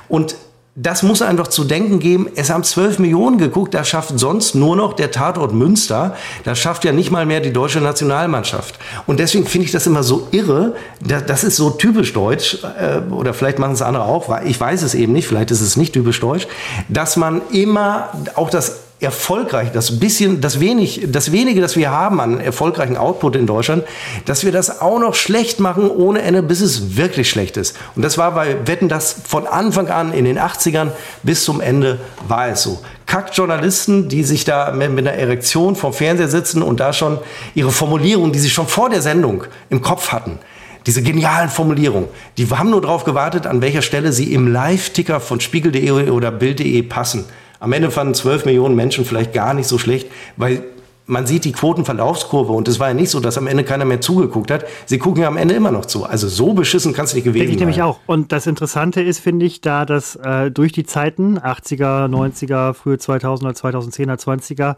Und das muss einfach zu denken geben. Es haben 12 Millionen geguckt, das schafft sonst nur noch der Tatort Münster. Das schafft ja nicht mal mehr die deutsche Nationalmannschaft. Und deswegen finde ich das immer so irre. Das ist so typisch deutsch, äh, oder vielleicht machen es andere auch, ich weiß es eben nicht, vielleicht ist es nicht typisch deutsch, dass man immer auch das erfolgreich, das bisschen, das wenig, das wenige, das wir haben an erfolgreichen Output in Deutschland, dass wir das auch noch schlecht machen ohne Ende, bis es wirklich schlecht ist. Und das war bei Wetten das von Anfang an in den 80ern bis zum Ende war es so. Kackjournalisten, die sich da mit, mit einer Erektion vom Fernseher sitzen und da schon ihre Formulierungen, die sie schon vor der Sendung im Kopf hatten, diese genialen Formulierungen, die haben nur darauf gewartet, an welcher Stelle sie im Live-Ticker von spiegel.de oder bild.de passen. Am Ende fanden 12 Millionen Menschen vielleicht gar nicht so schlecht, weil man sieht die Quotenverlaufskurve und es war ja nicht so, dass am Ende keiner mehr zugeguckt hat. Sie gucken ja am Ende immer noch zu. Also so beschissen kannst du nicht gewesen Denke ich nämlich auch. Und das Interessante ist, finde ich, da dass äh, durch die Zeiten, 80er, 90er, frühe 2000er, 2010er, 20er,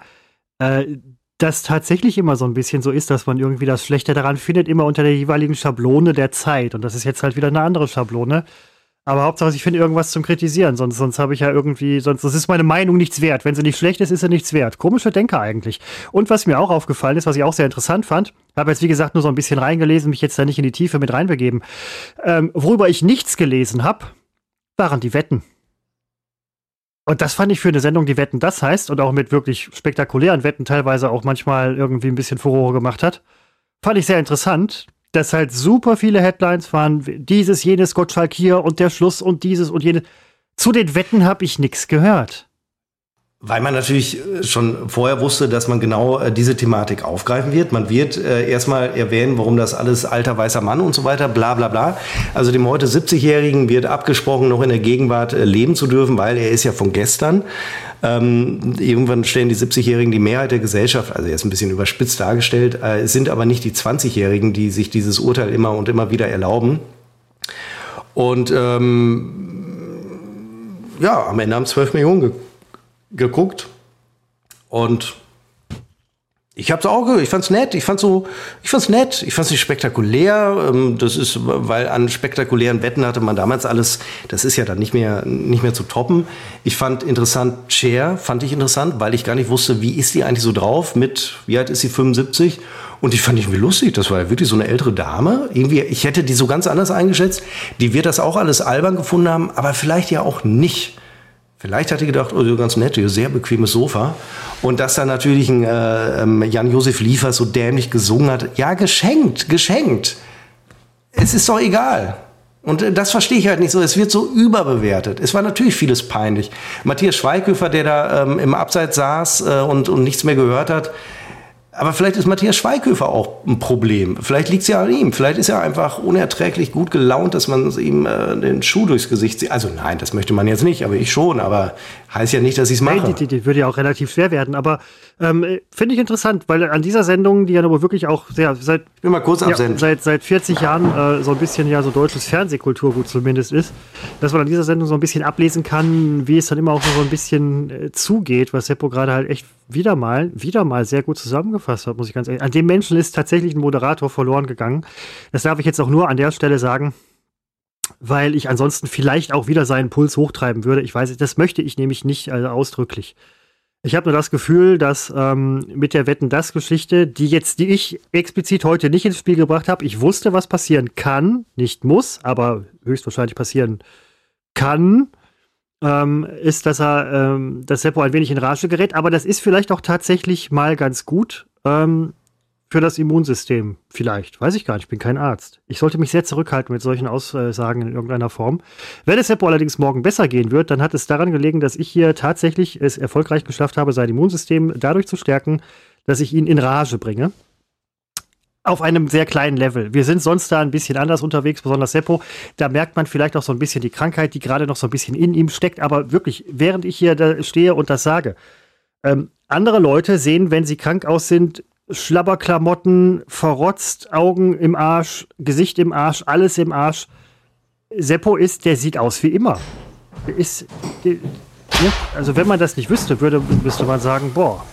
äh, das tatsächlich immer so ein bisschen so ist, dass man irgendwie das Schlechte daran findet, immer unter der jeweiligen Schablone der Zeit. Und das ist jetzt halt wieder eine andere Schablone. Aber Hauptsache, ich finde irgendwas zum Kritisieren, sonst, sonst habe ich ja irgendwie, sonst das ist meine Meinung nichts wert. Wenn sie nicht schlecht ist, ist sie nichts wert. Komische Denker eigentlich. Und was mir auch aufgefallen ist, was ich auch sehr interessant fand, habe jetzt wie gesagt nur so ein bisschen reingelesen, mich jetzt da nicht in die Tiefe mit reinbegeben. Ähm, worüber ich nichts gelesen habe, waren die Wetten. Und das fand ich für eine Sendung, die Wetten das heißt und auch mit wirklich spektakulären Wetten teilweise auch manchmal irgendwie ein bisschen Furore gemacht hat, fand ich sehr interessant dass halt super viele Headlines waren, dieses, jenes, Gottschalk hier und der Schluss und dieses und jenes. Zu den Wetten habe ich nichts gehört. Weil man natürlich äh, schon vorher wusste, dass man genau äh, diese Thematik aufgreifen wird. Man wird äh, erstmal erwähnen, warum das alles alter weißer Mann und so weiter, bla bla bla. Also dem heute 70-Jährigen wird abgesprochen, noch in der Gegenwart leben zu dürfen, weil er ist ja von gestern. Ähm, irgendwann stellen die 70-Jährigen die Mehrheit der Gesellschaft, also jetzt ein bisschen überspitzt dargestellt, äh, sind aber nicht die 20-Jährigen, die sich dieses Urteil immer und immer wieder erlauben. Und ähm, ja, am Ende haben 12 Millionen ge geguckt. Und ich habe es auch, ich fand's nett, ich fand's so, ich fand's nett, ich fand's nicht spektakulär. Ähm, das ist, weil an spektakulären Wetten hatte man damals alles, das ist ja dann nicht mehr, nicht mehr zu toppen. Ich fand interessant Cher, fand ich interessant, weil ich gar nicht wusste, wie ist die eigentlich so drauf mit, wie alt ist sie, 75? Und ich fand ich irgendwie lustig, das war ja wirklich so eine ältere Dame. Irgendwie, ich hätte die so ganz anders eingeschätzt. Die wird das auch alles albern gefunden haben, aber vielleicht ja auch nicht. Vielleicht hat er gedacht, oh, ganz nett, sehr bequemes Sofa. Und dass dann natürlich ein äh, ähm, Jan-Josef Liefers so dämlich gesungen hat. Ja, geschenkt, geschenkt. Es ist doch egal. Und äh, das verstehe ich halt nicht so. Es wird so überbewertet. Es war natürlich vieles peinlich. Matthias Schweighöfer, der da ähm, im Abseits saß äh, und, und nichts mehr gehört hat, aber vielleicht ist Matthias Schweighöfer auch ein Problem. Vielleicht liegt es ja an ihm. Vielleicht ist er einfach unerträglich gut gelaunt, dass man ihm äh, den Schuh durchs Gesicht zieht. Also nein, das möchte man jetzt nicht, aber ich schon. Aber heißt ja nicht, dass ich es mache. Nein, die, die, die, würde ja auch relativ schwer werden. Aber ähm, finde ich interessant, weil an dieser Sendung, die ja nur wirklich auch sehr seit, mal kurz ja, seit, seit 40 Jahren äh, so ein bisschen ja so deutsches Fernsehkulturgut zumindest ist, dass man an dieser Sendung so ein bisschen ablesen kann, wie es dann immer auch so ein bisschen äh, zugeht, was Seppo gerade halt echt wieder mal, wieder mal sehr gut zusammengefasst hat, muss ich ganz ehrlich. An dem Menschen ist tatsächlich ein Moderator verloren gegangen. Das darf ich jetzt auch nur an der Stelle sagen. Weil ich ansonsten vielleicht auch wieder seinen Puls hochtreiben würde. Ich weiß, das möchte ich nämlich nicht also ausdrücklich. Ich habe nur das Gefühl, dass ähm, mit der Wetten das Geschichte, die jetzt, die ich explizit heute nicht ins Spiel gebracht habe, ich wusste, was passieren kann, nicht muss, aber höchstwahrscheinlich passieren kann, ähm, ist, dass er, ähm, dass Seppo ein wenig in Rage gerät. Aber das ist vielleicht auch tatsächlich mal ganz gut, ähm, für das Immunsystem vielleicht. Weiß ich gar nicht, ich bin kein Arzt. Ich sollte mich sehr zurückhalten mit solchen Aussagen in irgendeiner Form. Wenn es Seppo allerdings morgen besser gehen wird, dann hat es daran gelegen, dass ich hier tatsächlich es erfolgreich geschafft habe, sein Immunsystem dadurch zu stärken, dass ich ihn in Rage bringe. Auf einem sehr kleinen Level. Wir sind sonst da ein bisschen anders unterwegs, besonders Seppo. Da merkt man vielleicht auch so ein bisschen die Krankheit, die gerade noch so ein bisschen in ihm steckt. Aber wirklich, während ich hier stehe und das sage, ähm, andere Leute sehen, wenn sie krank aus sind, Schlabberklamotten, verrotzt, Augen im Arsch, Gesicht im Arsch, alles im Arsch. Seppo ist, der sieht aus wie immer. Der ist, der, ne? also wenn man das nicht wüsste, würde, müsste man sagen, boah.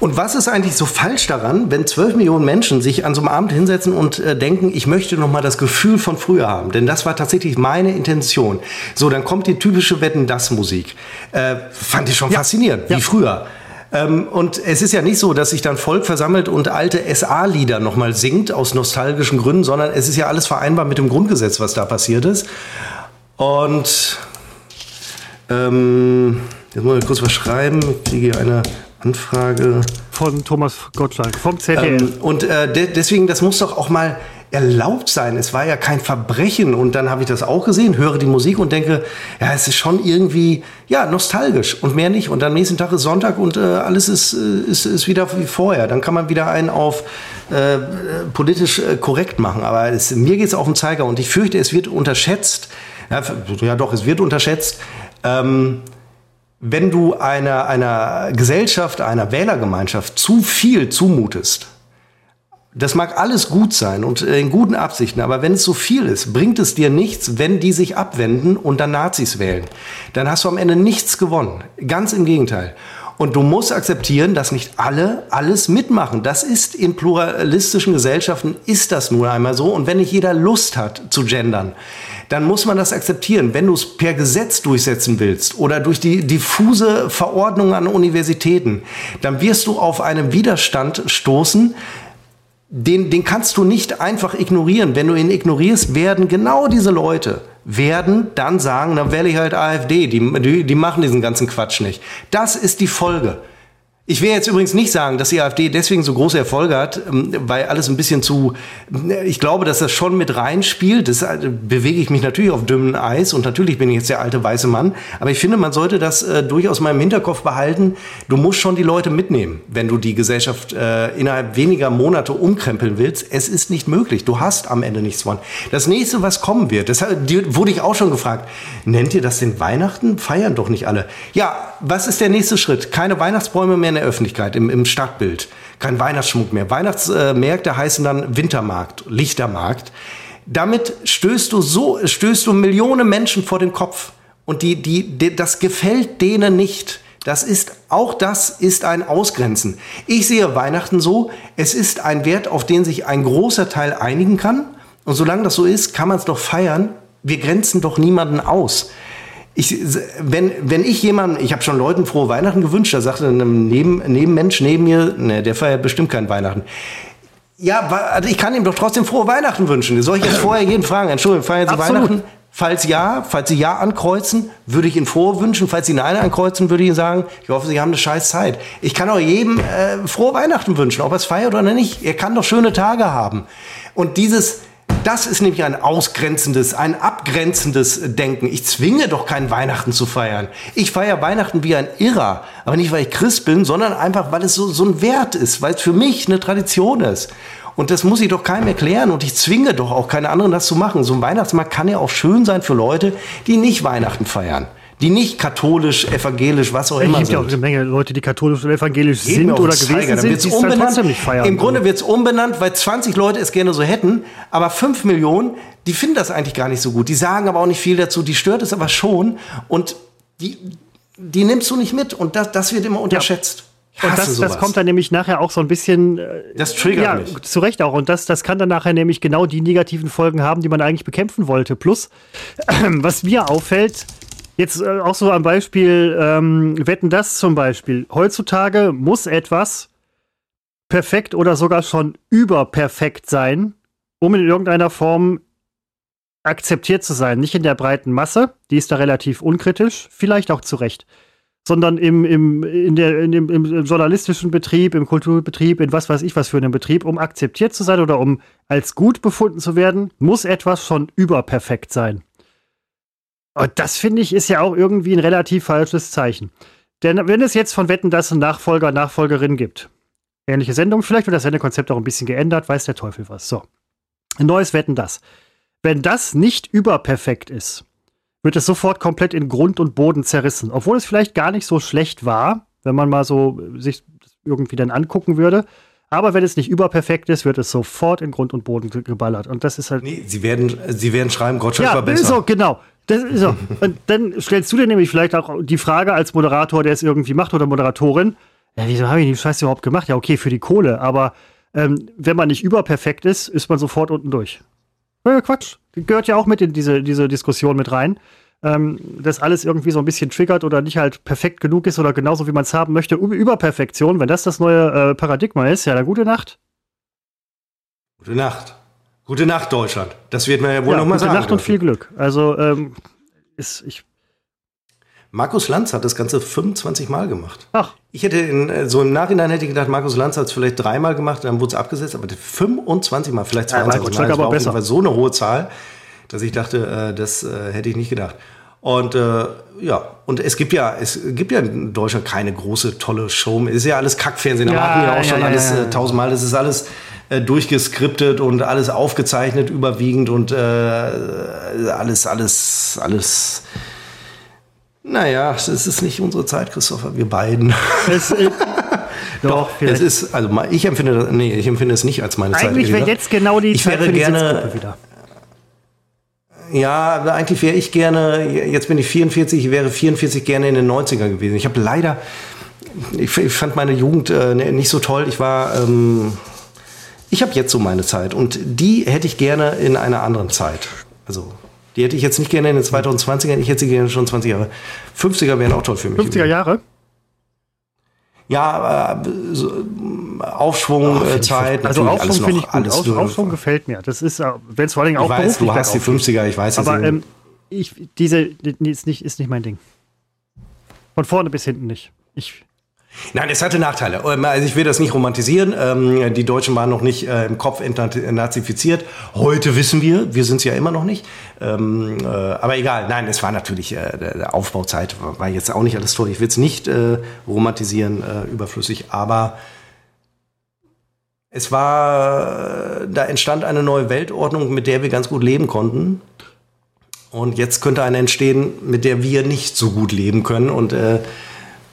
Und was ist eigentlich so falsch daran, wenn zwölf Millionen Menschen sich an so einem Abend hinsetzen und äh, denken, ich möchte noch mal das Gefühl von früher haben? Denn das war tatsächlich meine Intention. So, dann kommt die typische Wetten-Das-Musik. Äh, fand ich schon ja. faszinierend, ja. wie früher. Ähm, und es ist ja nicht so, dass sich dann Volk versammelt und alte SA-Lieder nochmal singt aus nostalgischen Gründen, sondern es ist ja alles vereinbar mit dem Grundgesetz, was da passiert ist. Und ähm, jetzt muss ich kurz was schreiben. Ich kriege hier eine Anfrage. Von Thomas Gottschalk, vom ZDF. Ähm, und äh, de deswegen, das muss doch auch mal erlaubt sein. Es war ja kein Verbrechen. Und dann habe ich das auch gesehen, höre die Musik und denke, ja, es ist schon irgendwie, ja, nostalgisch und mehr nicht. Und am nächsten Tag ist Sonntag und äh, alles ist, äh, ist, ist wieder wie vorher. Dann kann man wieder einen auf äh, politisch äh, korrekt machen. Aber es, mir geht es auf den Zeiger und ich fürchte, es wird unterschätzt. Ja, ja doch, es wird unterschätzt. Ähm, wenn du einer, einer Gesellschaft, einer Wählergemeinschaft zu viel zumutest, das mag alles gut sein und äh, in guten Absichten, aber wenn es so viel ist, bringt es dir nichts, wenn die sich abwenden und dann Nazis wählen. Dann hast du am Ende nichts gewonnen. Ganz im Gegenteil. Und du musst akzeptieren, dass nicht alle alles mitmachen. Das ist in pluralistischen Gesellschaften ist das nun einmal so. Und wenn nicht jeder Lust hat zu gendern, dann muss man das akzeptieren. Wenn du es per Gesetz durchsetzen willst oder durch die diffuse Verordnung an Universitäten, dann wirst du auf einen Widerstand stoßen, den, den kannst du nicht einfach ignorieren. Wenn du ihn ignorierst, werden genau diese Leute, werden dann sagen, dann wähle ich halt AfD, die, die, die machen diesen ganzen Quatsch nicht. Das ist die Folge. Ich will jetzt übrigens nicht sagen, dass die AfD deswegen so große Erfolge hat, ähm, weil alles ein bisschen zu, ich glaube, dass das schon mit reinspielt. Das äh, bewege ich mich natürlich auf dünnem Eis und natürlich bin ich jetzt der alte weiße Mann. Aber ich finde, man sollte das äh, durchaus mal im Hinterkopf behalten. Du musst schon die Leute mitnehmen, wenn du die Gesellschaft äh, innerhalb weniger Monate umkrempeln willst. Es ist nicht möglich. Du hast am Ende nichts von. Das nächste, was kommen wird, das wurde ich auch schon gefragt. Nennt ihr das den Weihnachten? Feiern doch nicht alle. Ja, was ist der nächste Schritt? Keine Weihnachtsbäume mehr in der Öffentlichkeit, im, im Stadtbild. Kein Weihnachtsschmuck mehr. Weihnachtsmärkte heißen dann Wintermarkt, Lichtermarkt. Damit stößt du so, stößt du Millionen Menschen vor den Kopf. Und die, die, die, das gefällt denen nicht. Das ist, auch das ist ein Ausgrenzen. Ich sehe Weihnachten so, es ist ein Wert, auf den sich ein großer Teil einigen kann. Und solange das so ist, kann man es doch feiern. Wir grenzen doch niemanden aus ich, wenn, wenn ich jemanden, ich habe schon Leuten frohe Weihnachten gewünscht, da sagte ein neben, Nebenmensch neben mir, ne, der feiert bestimmt keinen Weihnachten. Ja, also ich kann ihm doch trotzdem frohe Weihnachten wünschen. Soll ich jetzt vorher jeden fragen? Entschuldigung, feiern Sie Absolut. Weihnachten? Falls ja, falls Sie ja ankreuzen, würde ich Ihnen frohe wünschen. Falls Sie nein ankreuzen, würde ich Ihnen sagen, ich hoffe, Sie haben eine scheiß Zeit. Ich kann auch jedem äh, frohe Weihnachten wünschen, ob er es feiert oder nicht. Er kann doch schöne Tage haben. Und dieses, das ist nämlich ein ausgrenzendes, ein abgrenzendes Denken. Ich zwinge doch keinen Weihnachten zu feiern. Ich feiere Weihnachten wie ein Irrer. Aber nicht, weil ich Christ bin, sondern einfach, weil es so, so ein Wert ist, weil es für mich eine Tradition ist. Und das muss ich doch keinem erklären und ich zwinge doch auch keine anderen, das zu machen. So ein Weihnachtsmarkt kann ja auch schön sein für Leute, die nicht Weihnachten feiern die nicht katholisch, evangelisch, was auch immer sind. Es gibt ja auch eine Menge Leute, die katholisch oder evangelisch Geht sind oder gewesen sind, die es trotzdem nicht feiern. Im Grunde wird es umbenannt, weil 20 Leute es gerne so hätten, aber 5 Millionen, die finden das eigentlich gar nicht so gut. Die sagen aber auch nicht viel dazu, die stört es aber schon und die, die nimmst du nicht mit und das, das wird immer unterschätzt. Und das, das kommt dann nämlich nachher auch so ein bisschen. Äh, das triggert ja, mich. Zu Recht auch. Und das, das kann dann nachher nämlich genau die negativen Folgen haben, die man eigentlich bekämpfen wollte. Plus, was mir auffällt, jetzt äh, auch so am Beispiel, ähm, wetten das zum Beispiel. Heutzutage muss etwas perfekt oder sogar schon überperfekt sein, um in irgendeiner Form akzeptiert zu sein. Nicht in der breiten Masse, die ist da relativ unkritisch, vielleicht auch zu Recht sondern im, im, in der, in dem, im journalistischen Betrieb, im Kulturbetrieb, in was weiß ich was für einem Betrieb, um akzeptiert zu sein oder um als gut befunden zu werden, muss etwas schon überperfekt sein. Und das finde ich ist ja auch irgendwie ein relativ falsches Zeichen. Denn wenn es jetzt von Wetten das einen Nachfolger, Nachfolgerin gibt, ähnliche Sendung, vielleicht wird das Sendekonzept auch ein bisschen geändert, weiß der Teufel was. So. Ein neues Wetten das. Wenn das nicht überperfekt ist, wird es sofort komplett in Grund und Boden zerrissen. Obwohl es vielleicht gar nicht so schlecht war, wenn man mal so sich irgendwie dann angucken würde. Aber wenn es nicht überperfekt ist, wird es sofort in Grund und Boden geballert. Und das ist halt. Nee, sie werden, sie werden schreiben, Gottschalk ja, war besser. So, genau. Das ist so. und dann stellst du dir nämlich vielleicht auch die Frage als Moderator, der es irgendwie macht oder Moderatorin, ja, wieso habe ich die Scheiße überhaupt gemacht? Ja, okay, für die Kohle, aber ähm, wenn man nicht überperfekt ist, ist man sofort unten durch. Äh, Quatsch. Gehört ja auch mit in diese, diese Diskussion mit rein. Ähm, dass alles irgendwie so ein bisschen triggert oder nicht halt perfekt genug ist oder genauso wie man es haben möchte. Überperfektion, wenn das das neue äh, Paradigma ist, ja, dann gute Nacht. Gute Nacht. Gute Nacht, Deutschland. Das wird man ja wohl ja, nochmal sagen. Gute Nacht und viel Glück. Also, ähm, ist, ich Markus Lanz hat das Ganze 25 Mal gemacht. Ach. Ich hätte in, äh, so im Nachhinein hätte ich gedacht, Markus Lanz hat es vielleicht dreimal gemacht, dann wurde es abgesetzt, aber 25 Mal, vielleicht 22 ja, Mal. Das war besser. auf so eine hohe Zahl, dass ich dachte, äh, das äh, hätte ich nicht gedacht. Und äh, ja, und es gibt ja, es gibt ja in Deutschland keine große, tolle Show. Es ist ja alles Kackfernsehen, da ja, hatten wir auch schon ja, alles ja, äh, tausendmal. Das ist alles äh, durchgeskriptet und alles aufgezeichnet überwiegend und äh, alles, alles, alles naja, es ist nicht unsere Zeit, Christopher, wir beiden. Es, äh, doch, Doch es ist, also ich empfinde das, nee, ich empfinde es nicht als meine eigentlich Zeit. Eigentlich wäre jetzt genau die ich Zeit wäre gerne, wieder. Ja, eigentlich wäre ich gerne, jetzt bin ich 44, ich wäre 44 gerne in den 90er gewesen. Ich habe leider, ich, fand meine Jugend äh, nicht so toll. Ich war, ähm, ich habe jetzt so meine Zeit und die hätte ich gerne in einer anderen Zeit. Also die hätte ich jetzt nicht gerne in den 2020ern, ich hätte sie gerne schon 20 Jahre. 50er wären auch toll für mich. 50er Jahre? Ja, äh, so, Aufschwung, oh, Zeit. Also Aufschwung finde ich gut. Auf, Aufschwung gefällt mir. Das ist, äh, wenn es vor allem auch ich weiß, du hast die 50er, ich weiß es Aber ähm, ich, diese ist nicht, ist nicht mein Ding. Von vorne bis hinten nicht. Ich Nein, es hatte Nachteile. Ähm, also ich will das nicht romantisieren. Ähm, die Deutschen waren noch nicht äh, im Kopf nazifiziert. Heute wissen wir, wir sind es ja immer noch nicht. Ähm, äh, aber egal, nein, es war natürlich, äh, der Aufbauzeit war jetzt auch nicht alles toll. Ich will es nicht romantisieren, überflüssig, aber es war, da entstand eine neue Weltordnung, mit der wir ganz gut leben konnten. Und jetzt könnte eine entstehen, mit der wir nicht so gut leben können. Und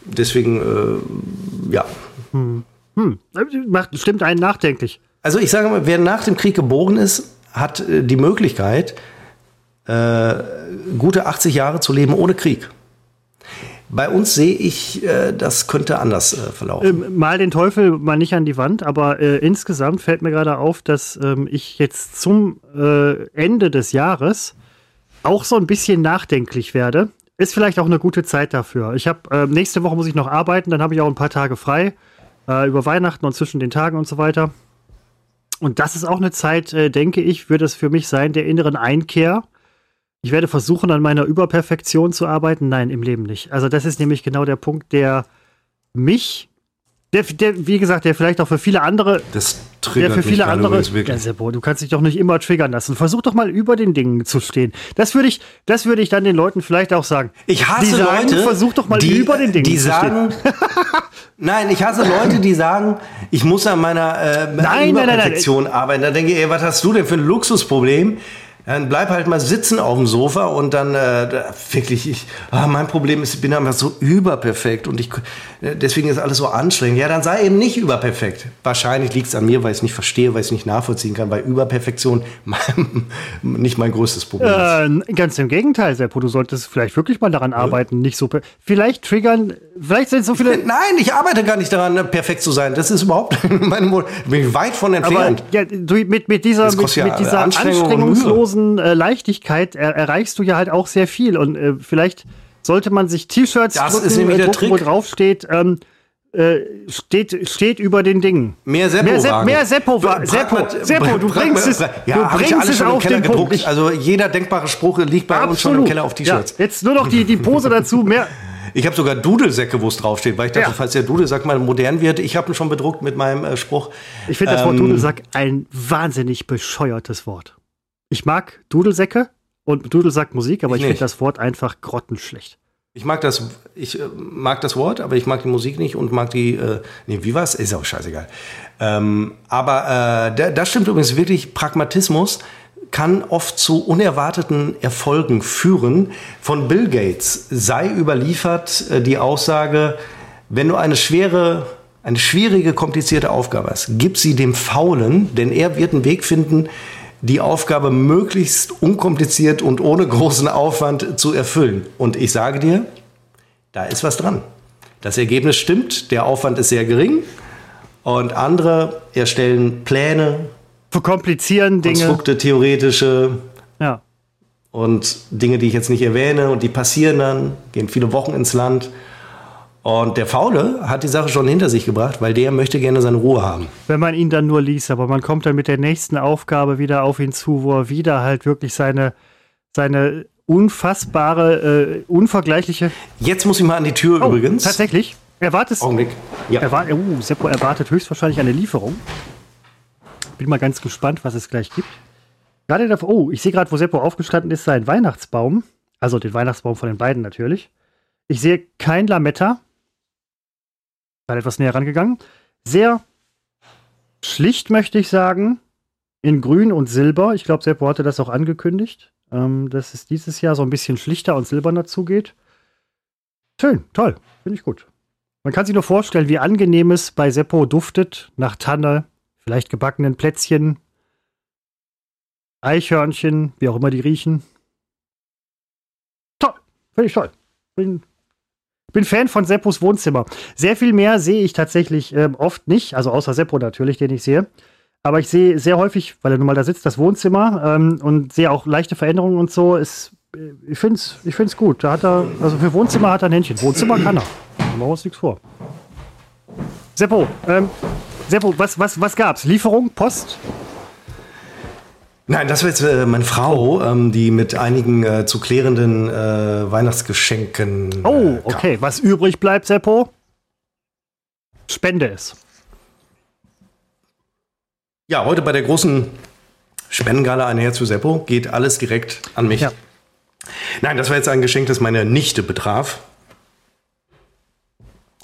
deswegen, äh, ja. Hm. Hm. Macht, stimmt einen nachdenklich. Also ich sage mal, wer nach dem Krieg geboren ist, hat äh, die Möglichkeit, äh, gute 80 Jahre zu leben ohne Krieg. Bei uns sehe ich, äh, das könnte anders äh, verlaufen. Ähm, mal den Teufel mal nicht an die Wand, aber äh, insgesamt fällt mir gerade auf, dass ähm, ich jetzt zum äh, Ende des Jahres auch so ein bisschen nachdenklich werde ist vielleicht auch eine gute Zeit dafür. Ich habe äh, nächste Woche muss ich noch arbeiten, dann habe ich auch ein paar Tage frei äh, über Weihnachten und zwischen den Tagen und so weiter. Und das ist auch eine Zeit, äh, denke ich, wird es für mich sein, der inneren Einkehr. Ich werde versuchen, an meiner Überperfektion zu arbeiten. Nein, im Leben nicht. Also das ist nämlich genau der Punkt, der mich der, der, wie gesagt, der vielleicht auch für viele andere. Das triggert der für viele andere. Ja, Seppo, du kannst dich doch nicht immer triggern lassen. Versuch doch mal über den Dingen zu stehen. Das würde ich, das würde ich dann den Leuten vielleicht auch sagen. Ich hasse die sagen, Leute, versuch doch mal die, über den Dingen die zu sagen, stehen. Nein, ich hasse Leute, die sagen, ich muss an meiner äh, nein, Überperfektion nein, nein, arbeiten. Da denke ich, ey, was hast du denn für ein Luxusproblem? Dann bleib halt mal sitzen auf dem Sofa und dann äh, wirklich, ich, ah, mein Problem ist, ich bin einfach so überperfekt und ich, äh, deswegen ist alles so anstrengend. Ja, dann sei eben nicht überperfekt. Wahrscheinlich liegt es an mir, weil ich es nicht verstehe, weil ich es nicht nachvollziehen kann, weil Überperfektion mein, nicht mein größtes Problem ist. Äh, ganz im Gegenteil, Seppo, du solltest vielleicht wirklich mal daran arbeiten, nicht so, vielleicht triggern, vielleicht sind so viele... Nein, ich arbeite gar nicht daran, perfekt zu sein. Das ist überhaupt meine, bin ich weit von entfernt. Aber ja, du, mit, mit dieser, mit, ja mit dieser Anstrengung anstrengungslosen äh, Leichtigkeit er, erreichst du ja halt auch sehr viel. Und äh, vielleicht sollte man sich T-Shirts drucken, äh, der drucken, wo Trick. drauf steht, ähm, äh, steht, steht über den Dingen. Mehr Seppo Mehr, wagen. mehr Seppo, Seppo, Bra- Seppo, du bringst es, Ja, du bringst es auf den Punkt. Ich, Also jeder denkbare Spruch liegt bei uns schon im absolut. Keller auf T-Shirts. Ja, jetzt nur noch die, die Pose dazu. Mehr, Ich habe sogar Dudelsäcke, wo es draufsteht, weil ich dachte, Ja. falls der Dudelsack mal modern wird, ich habe ihn schon bedruckt mit meinem äh, Spruch. ich finde das Wort Ähm, Dudelsack ein wahnsinnig bescheuertes Wort. Ich mag Dudelsäcke und Dudelsack-Musik, aber Ich ich, finde das Wort einfach grottenschlecht. Ich mag das, ich äh, mag das Wort, aber ich mag die Musik nicht und mag die, äh, nee, wie war's? Ist auch scheißegal. Ähm, aber äh, da, das stimmt übrigens wirklich, Pragmatismus kann oft zu unerwarteten Erfolgen führen. Von Bill Gates sei überliefert äh, die Aussage, wenn du eine schwere, eine schwierige, komplizierte Aufgabe hast, gib sie dem Faulen, denn er wird einen Weg finden, die Aufgabe möglichst unkompliziert und ohne großen Aufwand zu erfüllen. Und ich sage dir, da ist was dran. Das Ergebnis stimmt, der Aufwand ist sehr gering und andere erstellen Pläne, Verkomplizieren Dinge. Konstrukte, theoretische Ja. und Dinge, die ich jetzt nicht erwähne und die passieren dann, gehen viele Wochen ins Land. Und der Faule hat die Sache schon hinter sich gebracht, weil der möchte gerne seine Ruhe haben. wenn man ihn dann nur liest, aber man kommt dann mit der nächsten Aufgabe wieder auf ihn zu, wo er wieder halt wirklich seine, seine unfassbare, äh, unvergleichliche. Jetzt muss ich mal an die Tür Oh, übrigens. Tatsächlich. Erwartest, Augenblick. Ja. erwar uh, Seppo erwartet höchstwahrscheinlich eine Lieferung. Bin mal ganz gespannt, was es gleich gibt. Gerade davor, oh, ich sehe gerade, wo Seppo aufgestanden ist, sein Weihnachtsbaum. Also den Weihnachtsbaum von den beiden natürlich. Ich sehe kein Lametta. Dann etwas näher rangegangen. Sehr schlicht, möchte ich sagen. In Grün und Silber. Ich glaube, Seppo hatte das auch angekündigt, ähm, dass es dieses Jahr so ein bisschen schlichter und silberner zugeht. Schön, toll. Finde ich gut. Man kann sich nur vorstellen, wie angenehm es bei Seppo duftet. Nach Tanne, vielleicht gebackenen Plätzchen, Eichhörnchen, wie auch immer die riechen. Toll. Finde ich toll. Bin, bin Fan von Seppos Wohnzimmer. Sehr viel mehr sehe ich tatsächlich ähm, oft nicht. Also außer Seppo natürlich, den ich sehe. Aber ich sehe sehr häufig, weil er nun mal da sitzt, das Wohnzimmer ähm, und sehe auch leichte Veränderungen und so. Ist, äh, ich finde es ich find's gut. Da hat er, also für Wohnzimmer hat er ein Händchen. Wohnzimmer kann er. Machen wir uns nichts vor. Seppo, ähm, Seppo, was, was, was gab's? Lieferung, Post? Nein, das war jetzt äh, meine Frau, ähm, die mit einigen äh, zu klärenden äh, Weihnachtsgeschenken. Oh, äh, kam. okay. Was übrig bleibt, Seppo? Spende es. Ja, heute bei der großen Spendengala Ein Herz für Seppo geht alles direkt an mich. Ja. Nein, das war jetzt ein Geschenk, das meine Nichte betraf.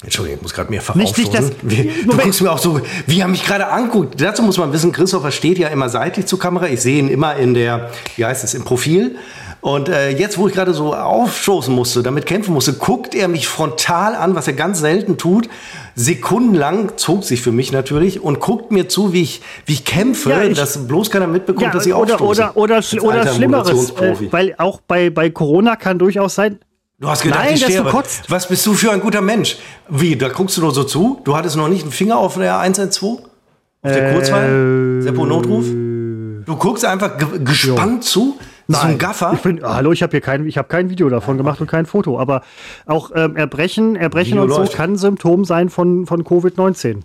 Entschuldigung, ich muss gerade mehrfach Nicht- nicht das- Wie, du guckst mir auch so, wie er mich gerade anguckt. Dazu muss man wissen, Christopher steht ja immer seitlich zur Kamera. Ich sehe ihn immer in der, wie heißt es, im Profil. Und äh, jetzt, wo ich gerade so aufstoßen musste, damit kämpfen musste, guckt er mich frontal an, was er ganz selten tut. Sekundenlang zog sich für mich natürlich und guckt mir zu, wie ich, wie ich kämpfe, Ja, ich- dass bloß keiner mitbekommt, dass ich oder, aufstoße. oder, oder, schl- Als oder Schlimmeres. Äh, weil auch bei, bei Corona kann durchaus sein, Du hast gedacht, Nein, ich sterbe. kotzt. Was bist du für ein guter Mensch? Wie, da guckst du nur so zu? Du hattest noch nicht einen Finger auf der 112? Auf der Äh, Kurzwahl? Seppo Notruf? Du guckst einfach ge gespannt zu? So ein Gaffer? Ich bin, hallo, ich habe hier kein, ich habe kein Video davon gemacht und kein Foto. Aber auch ähm, Erbrechen, Erbrechen Video und so läuft. kann ein Symptom sein von, von Covid-19.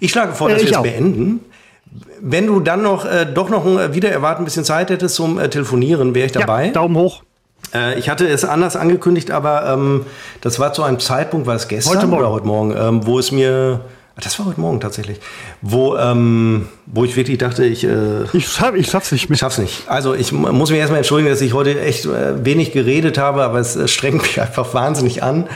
Ich schlage vor, Äh, dass ich wir es beenden. Wenn du dann noch äh, doch noch ein, äh, wieder erwarten ein bisschen Zeit hättest zum äh, Telefonieren, wäre ich dabei. Ja, Daumen hoch. Äh, ich hatte es anders angekündigt, aber ähm, das war zu einem Zeitpunkt, war es gestern Heute oder heute Morgen, ähm, wo es mir, das war heute Morgen tatsächlich, wo, ähm, wo ich wirklich dachte, ich äh, Ich, schaff, ich schaff's nicht mehr. schaff's nicht. Also ich mu- muss mich erstmal entschuldigen, dass ich heute echt äh, wenig geredet habe, aber es äh, strengt mich einfach wahnsinnig an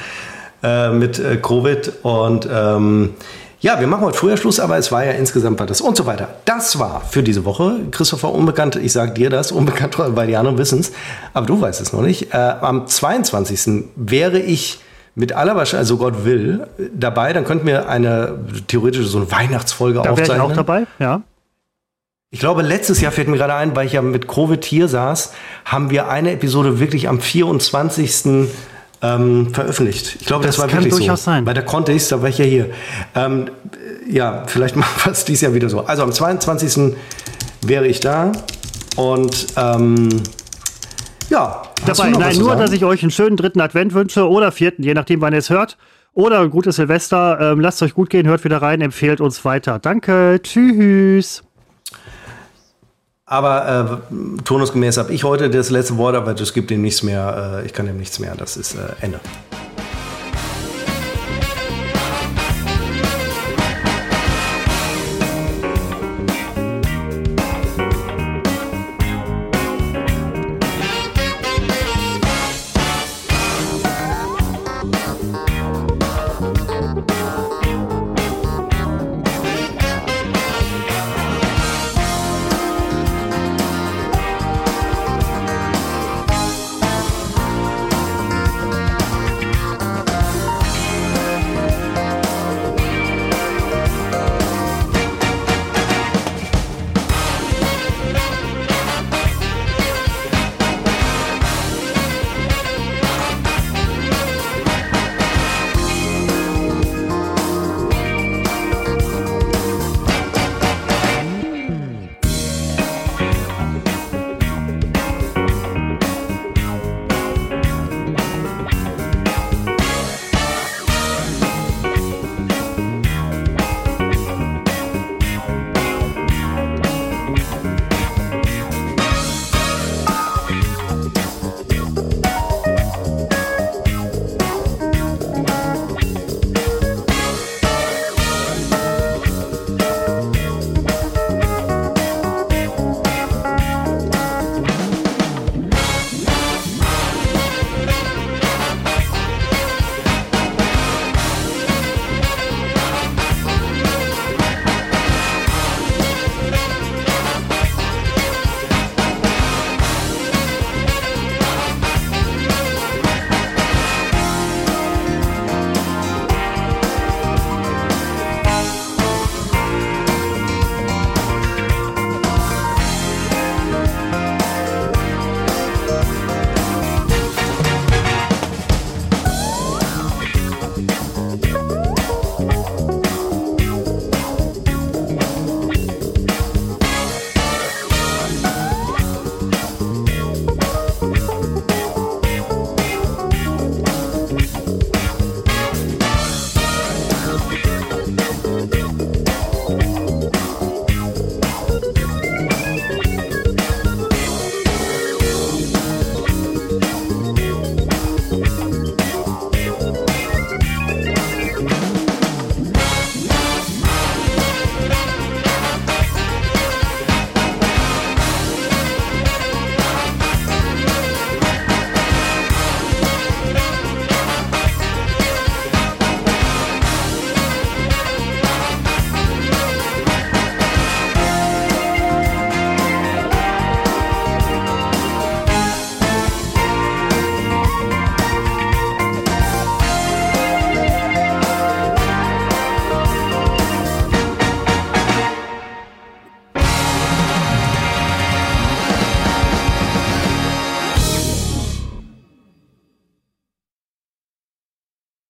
äh, mit äh, Covid und ähm, Ja, wir machen heute früher Schluss, aber es war ja insgesamt war das und so weiter. Das war für diese Woche. Christopher Unbekannt, ich sage dir das, unbekannt, weil die anderen wissen es, aber du weißt es noch nicht. Äh, am 22. wäre ich mit aller Wahrscheinlichkeit, also Gott will, dabei. Dann könnten wir eine theoretische so eine Weihnachtsfolge da aufzeichnen. Da wäre ich auch dabei, ja. Ich glaube, letztes Jahr fällt mir gerade ein, weil ich ja mit Covid hier saß, haben wir eine Episode wirklich am 24 ähm, veröffentlicht. Ich glaube, das, das, war wirklich durchaus so. Sein. Bei der Contest, da war ich ja hier. Ähm, ja, vielleicht machen wir es dieses Jahr wieder so. Also am 22. wäre ich da und ähm, ja. Dabei, nein, nur, dass ich euch einen schönen dritten Advent wünsche oder vierten, je nachdem, wann ihr es hört. Oder ein gutes Silvester. Ähm, lasst euch gut gehen, hört wieder rein, empfehlt uns weiter. Danke, tschüss. Aber äh, turnusgemäß habe ich heute das letzte Wort, aber es gibt dem nichts mehr. Äh, ich kann dem nichts mehr. Das ist äh, Ende.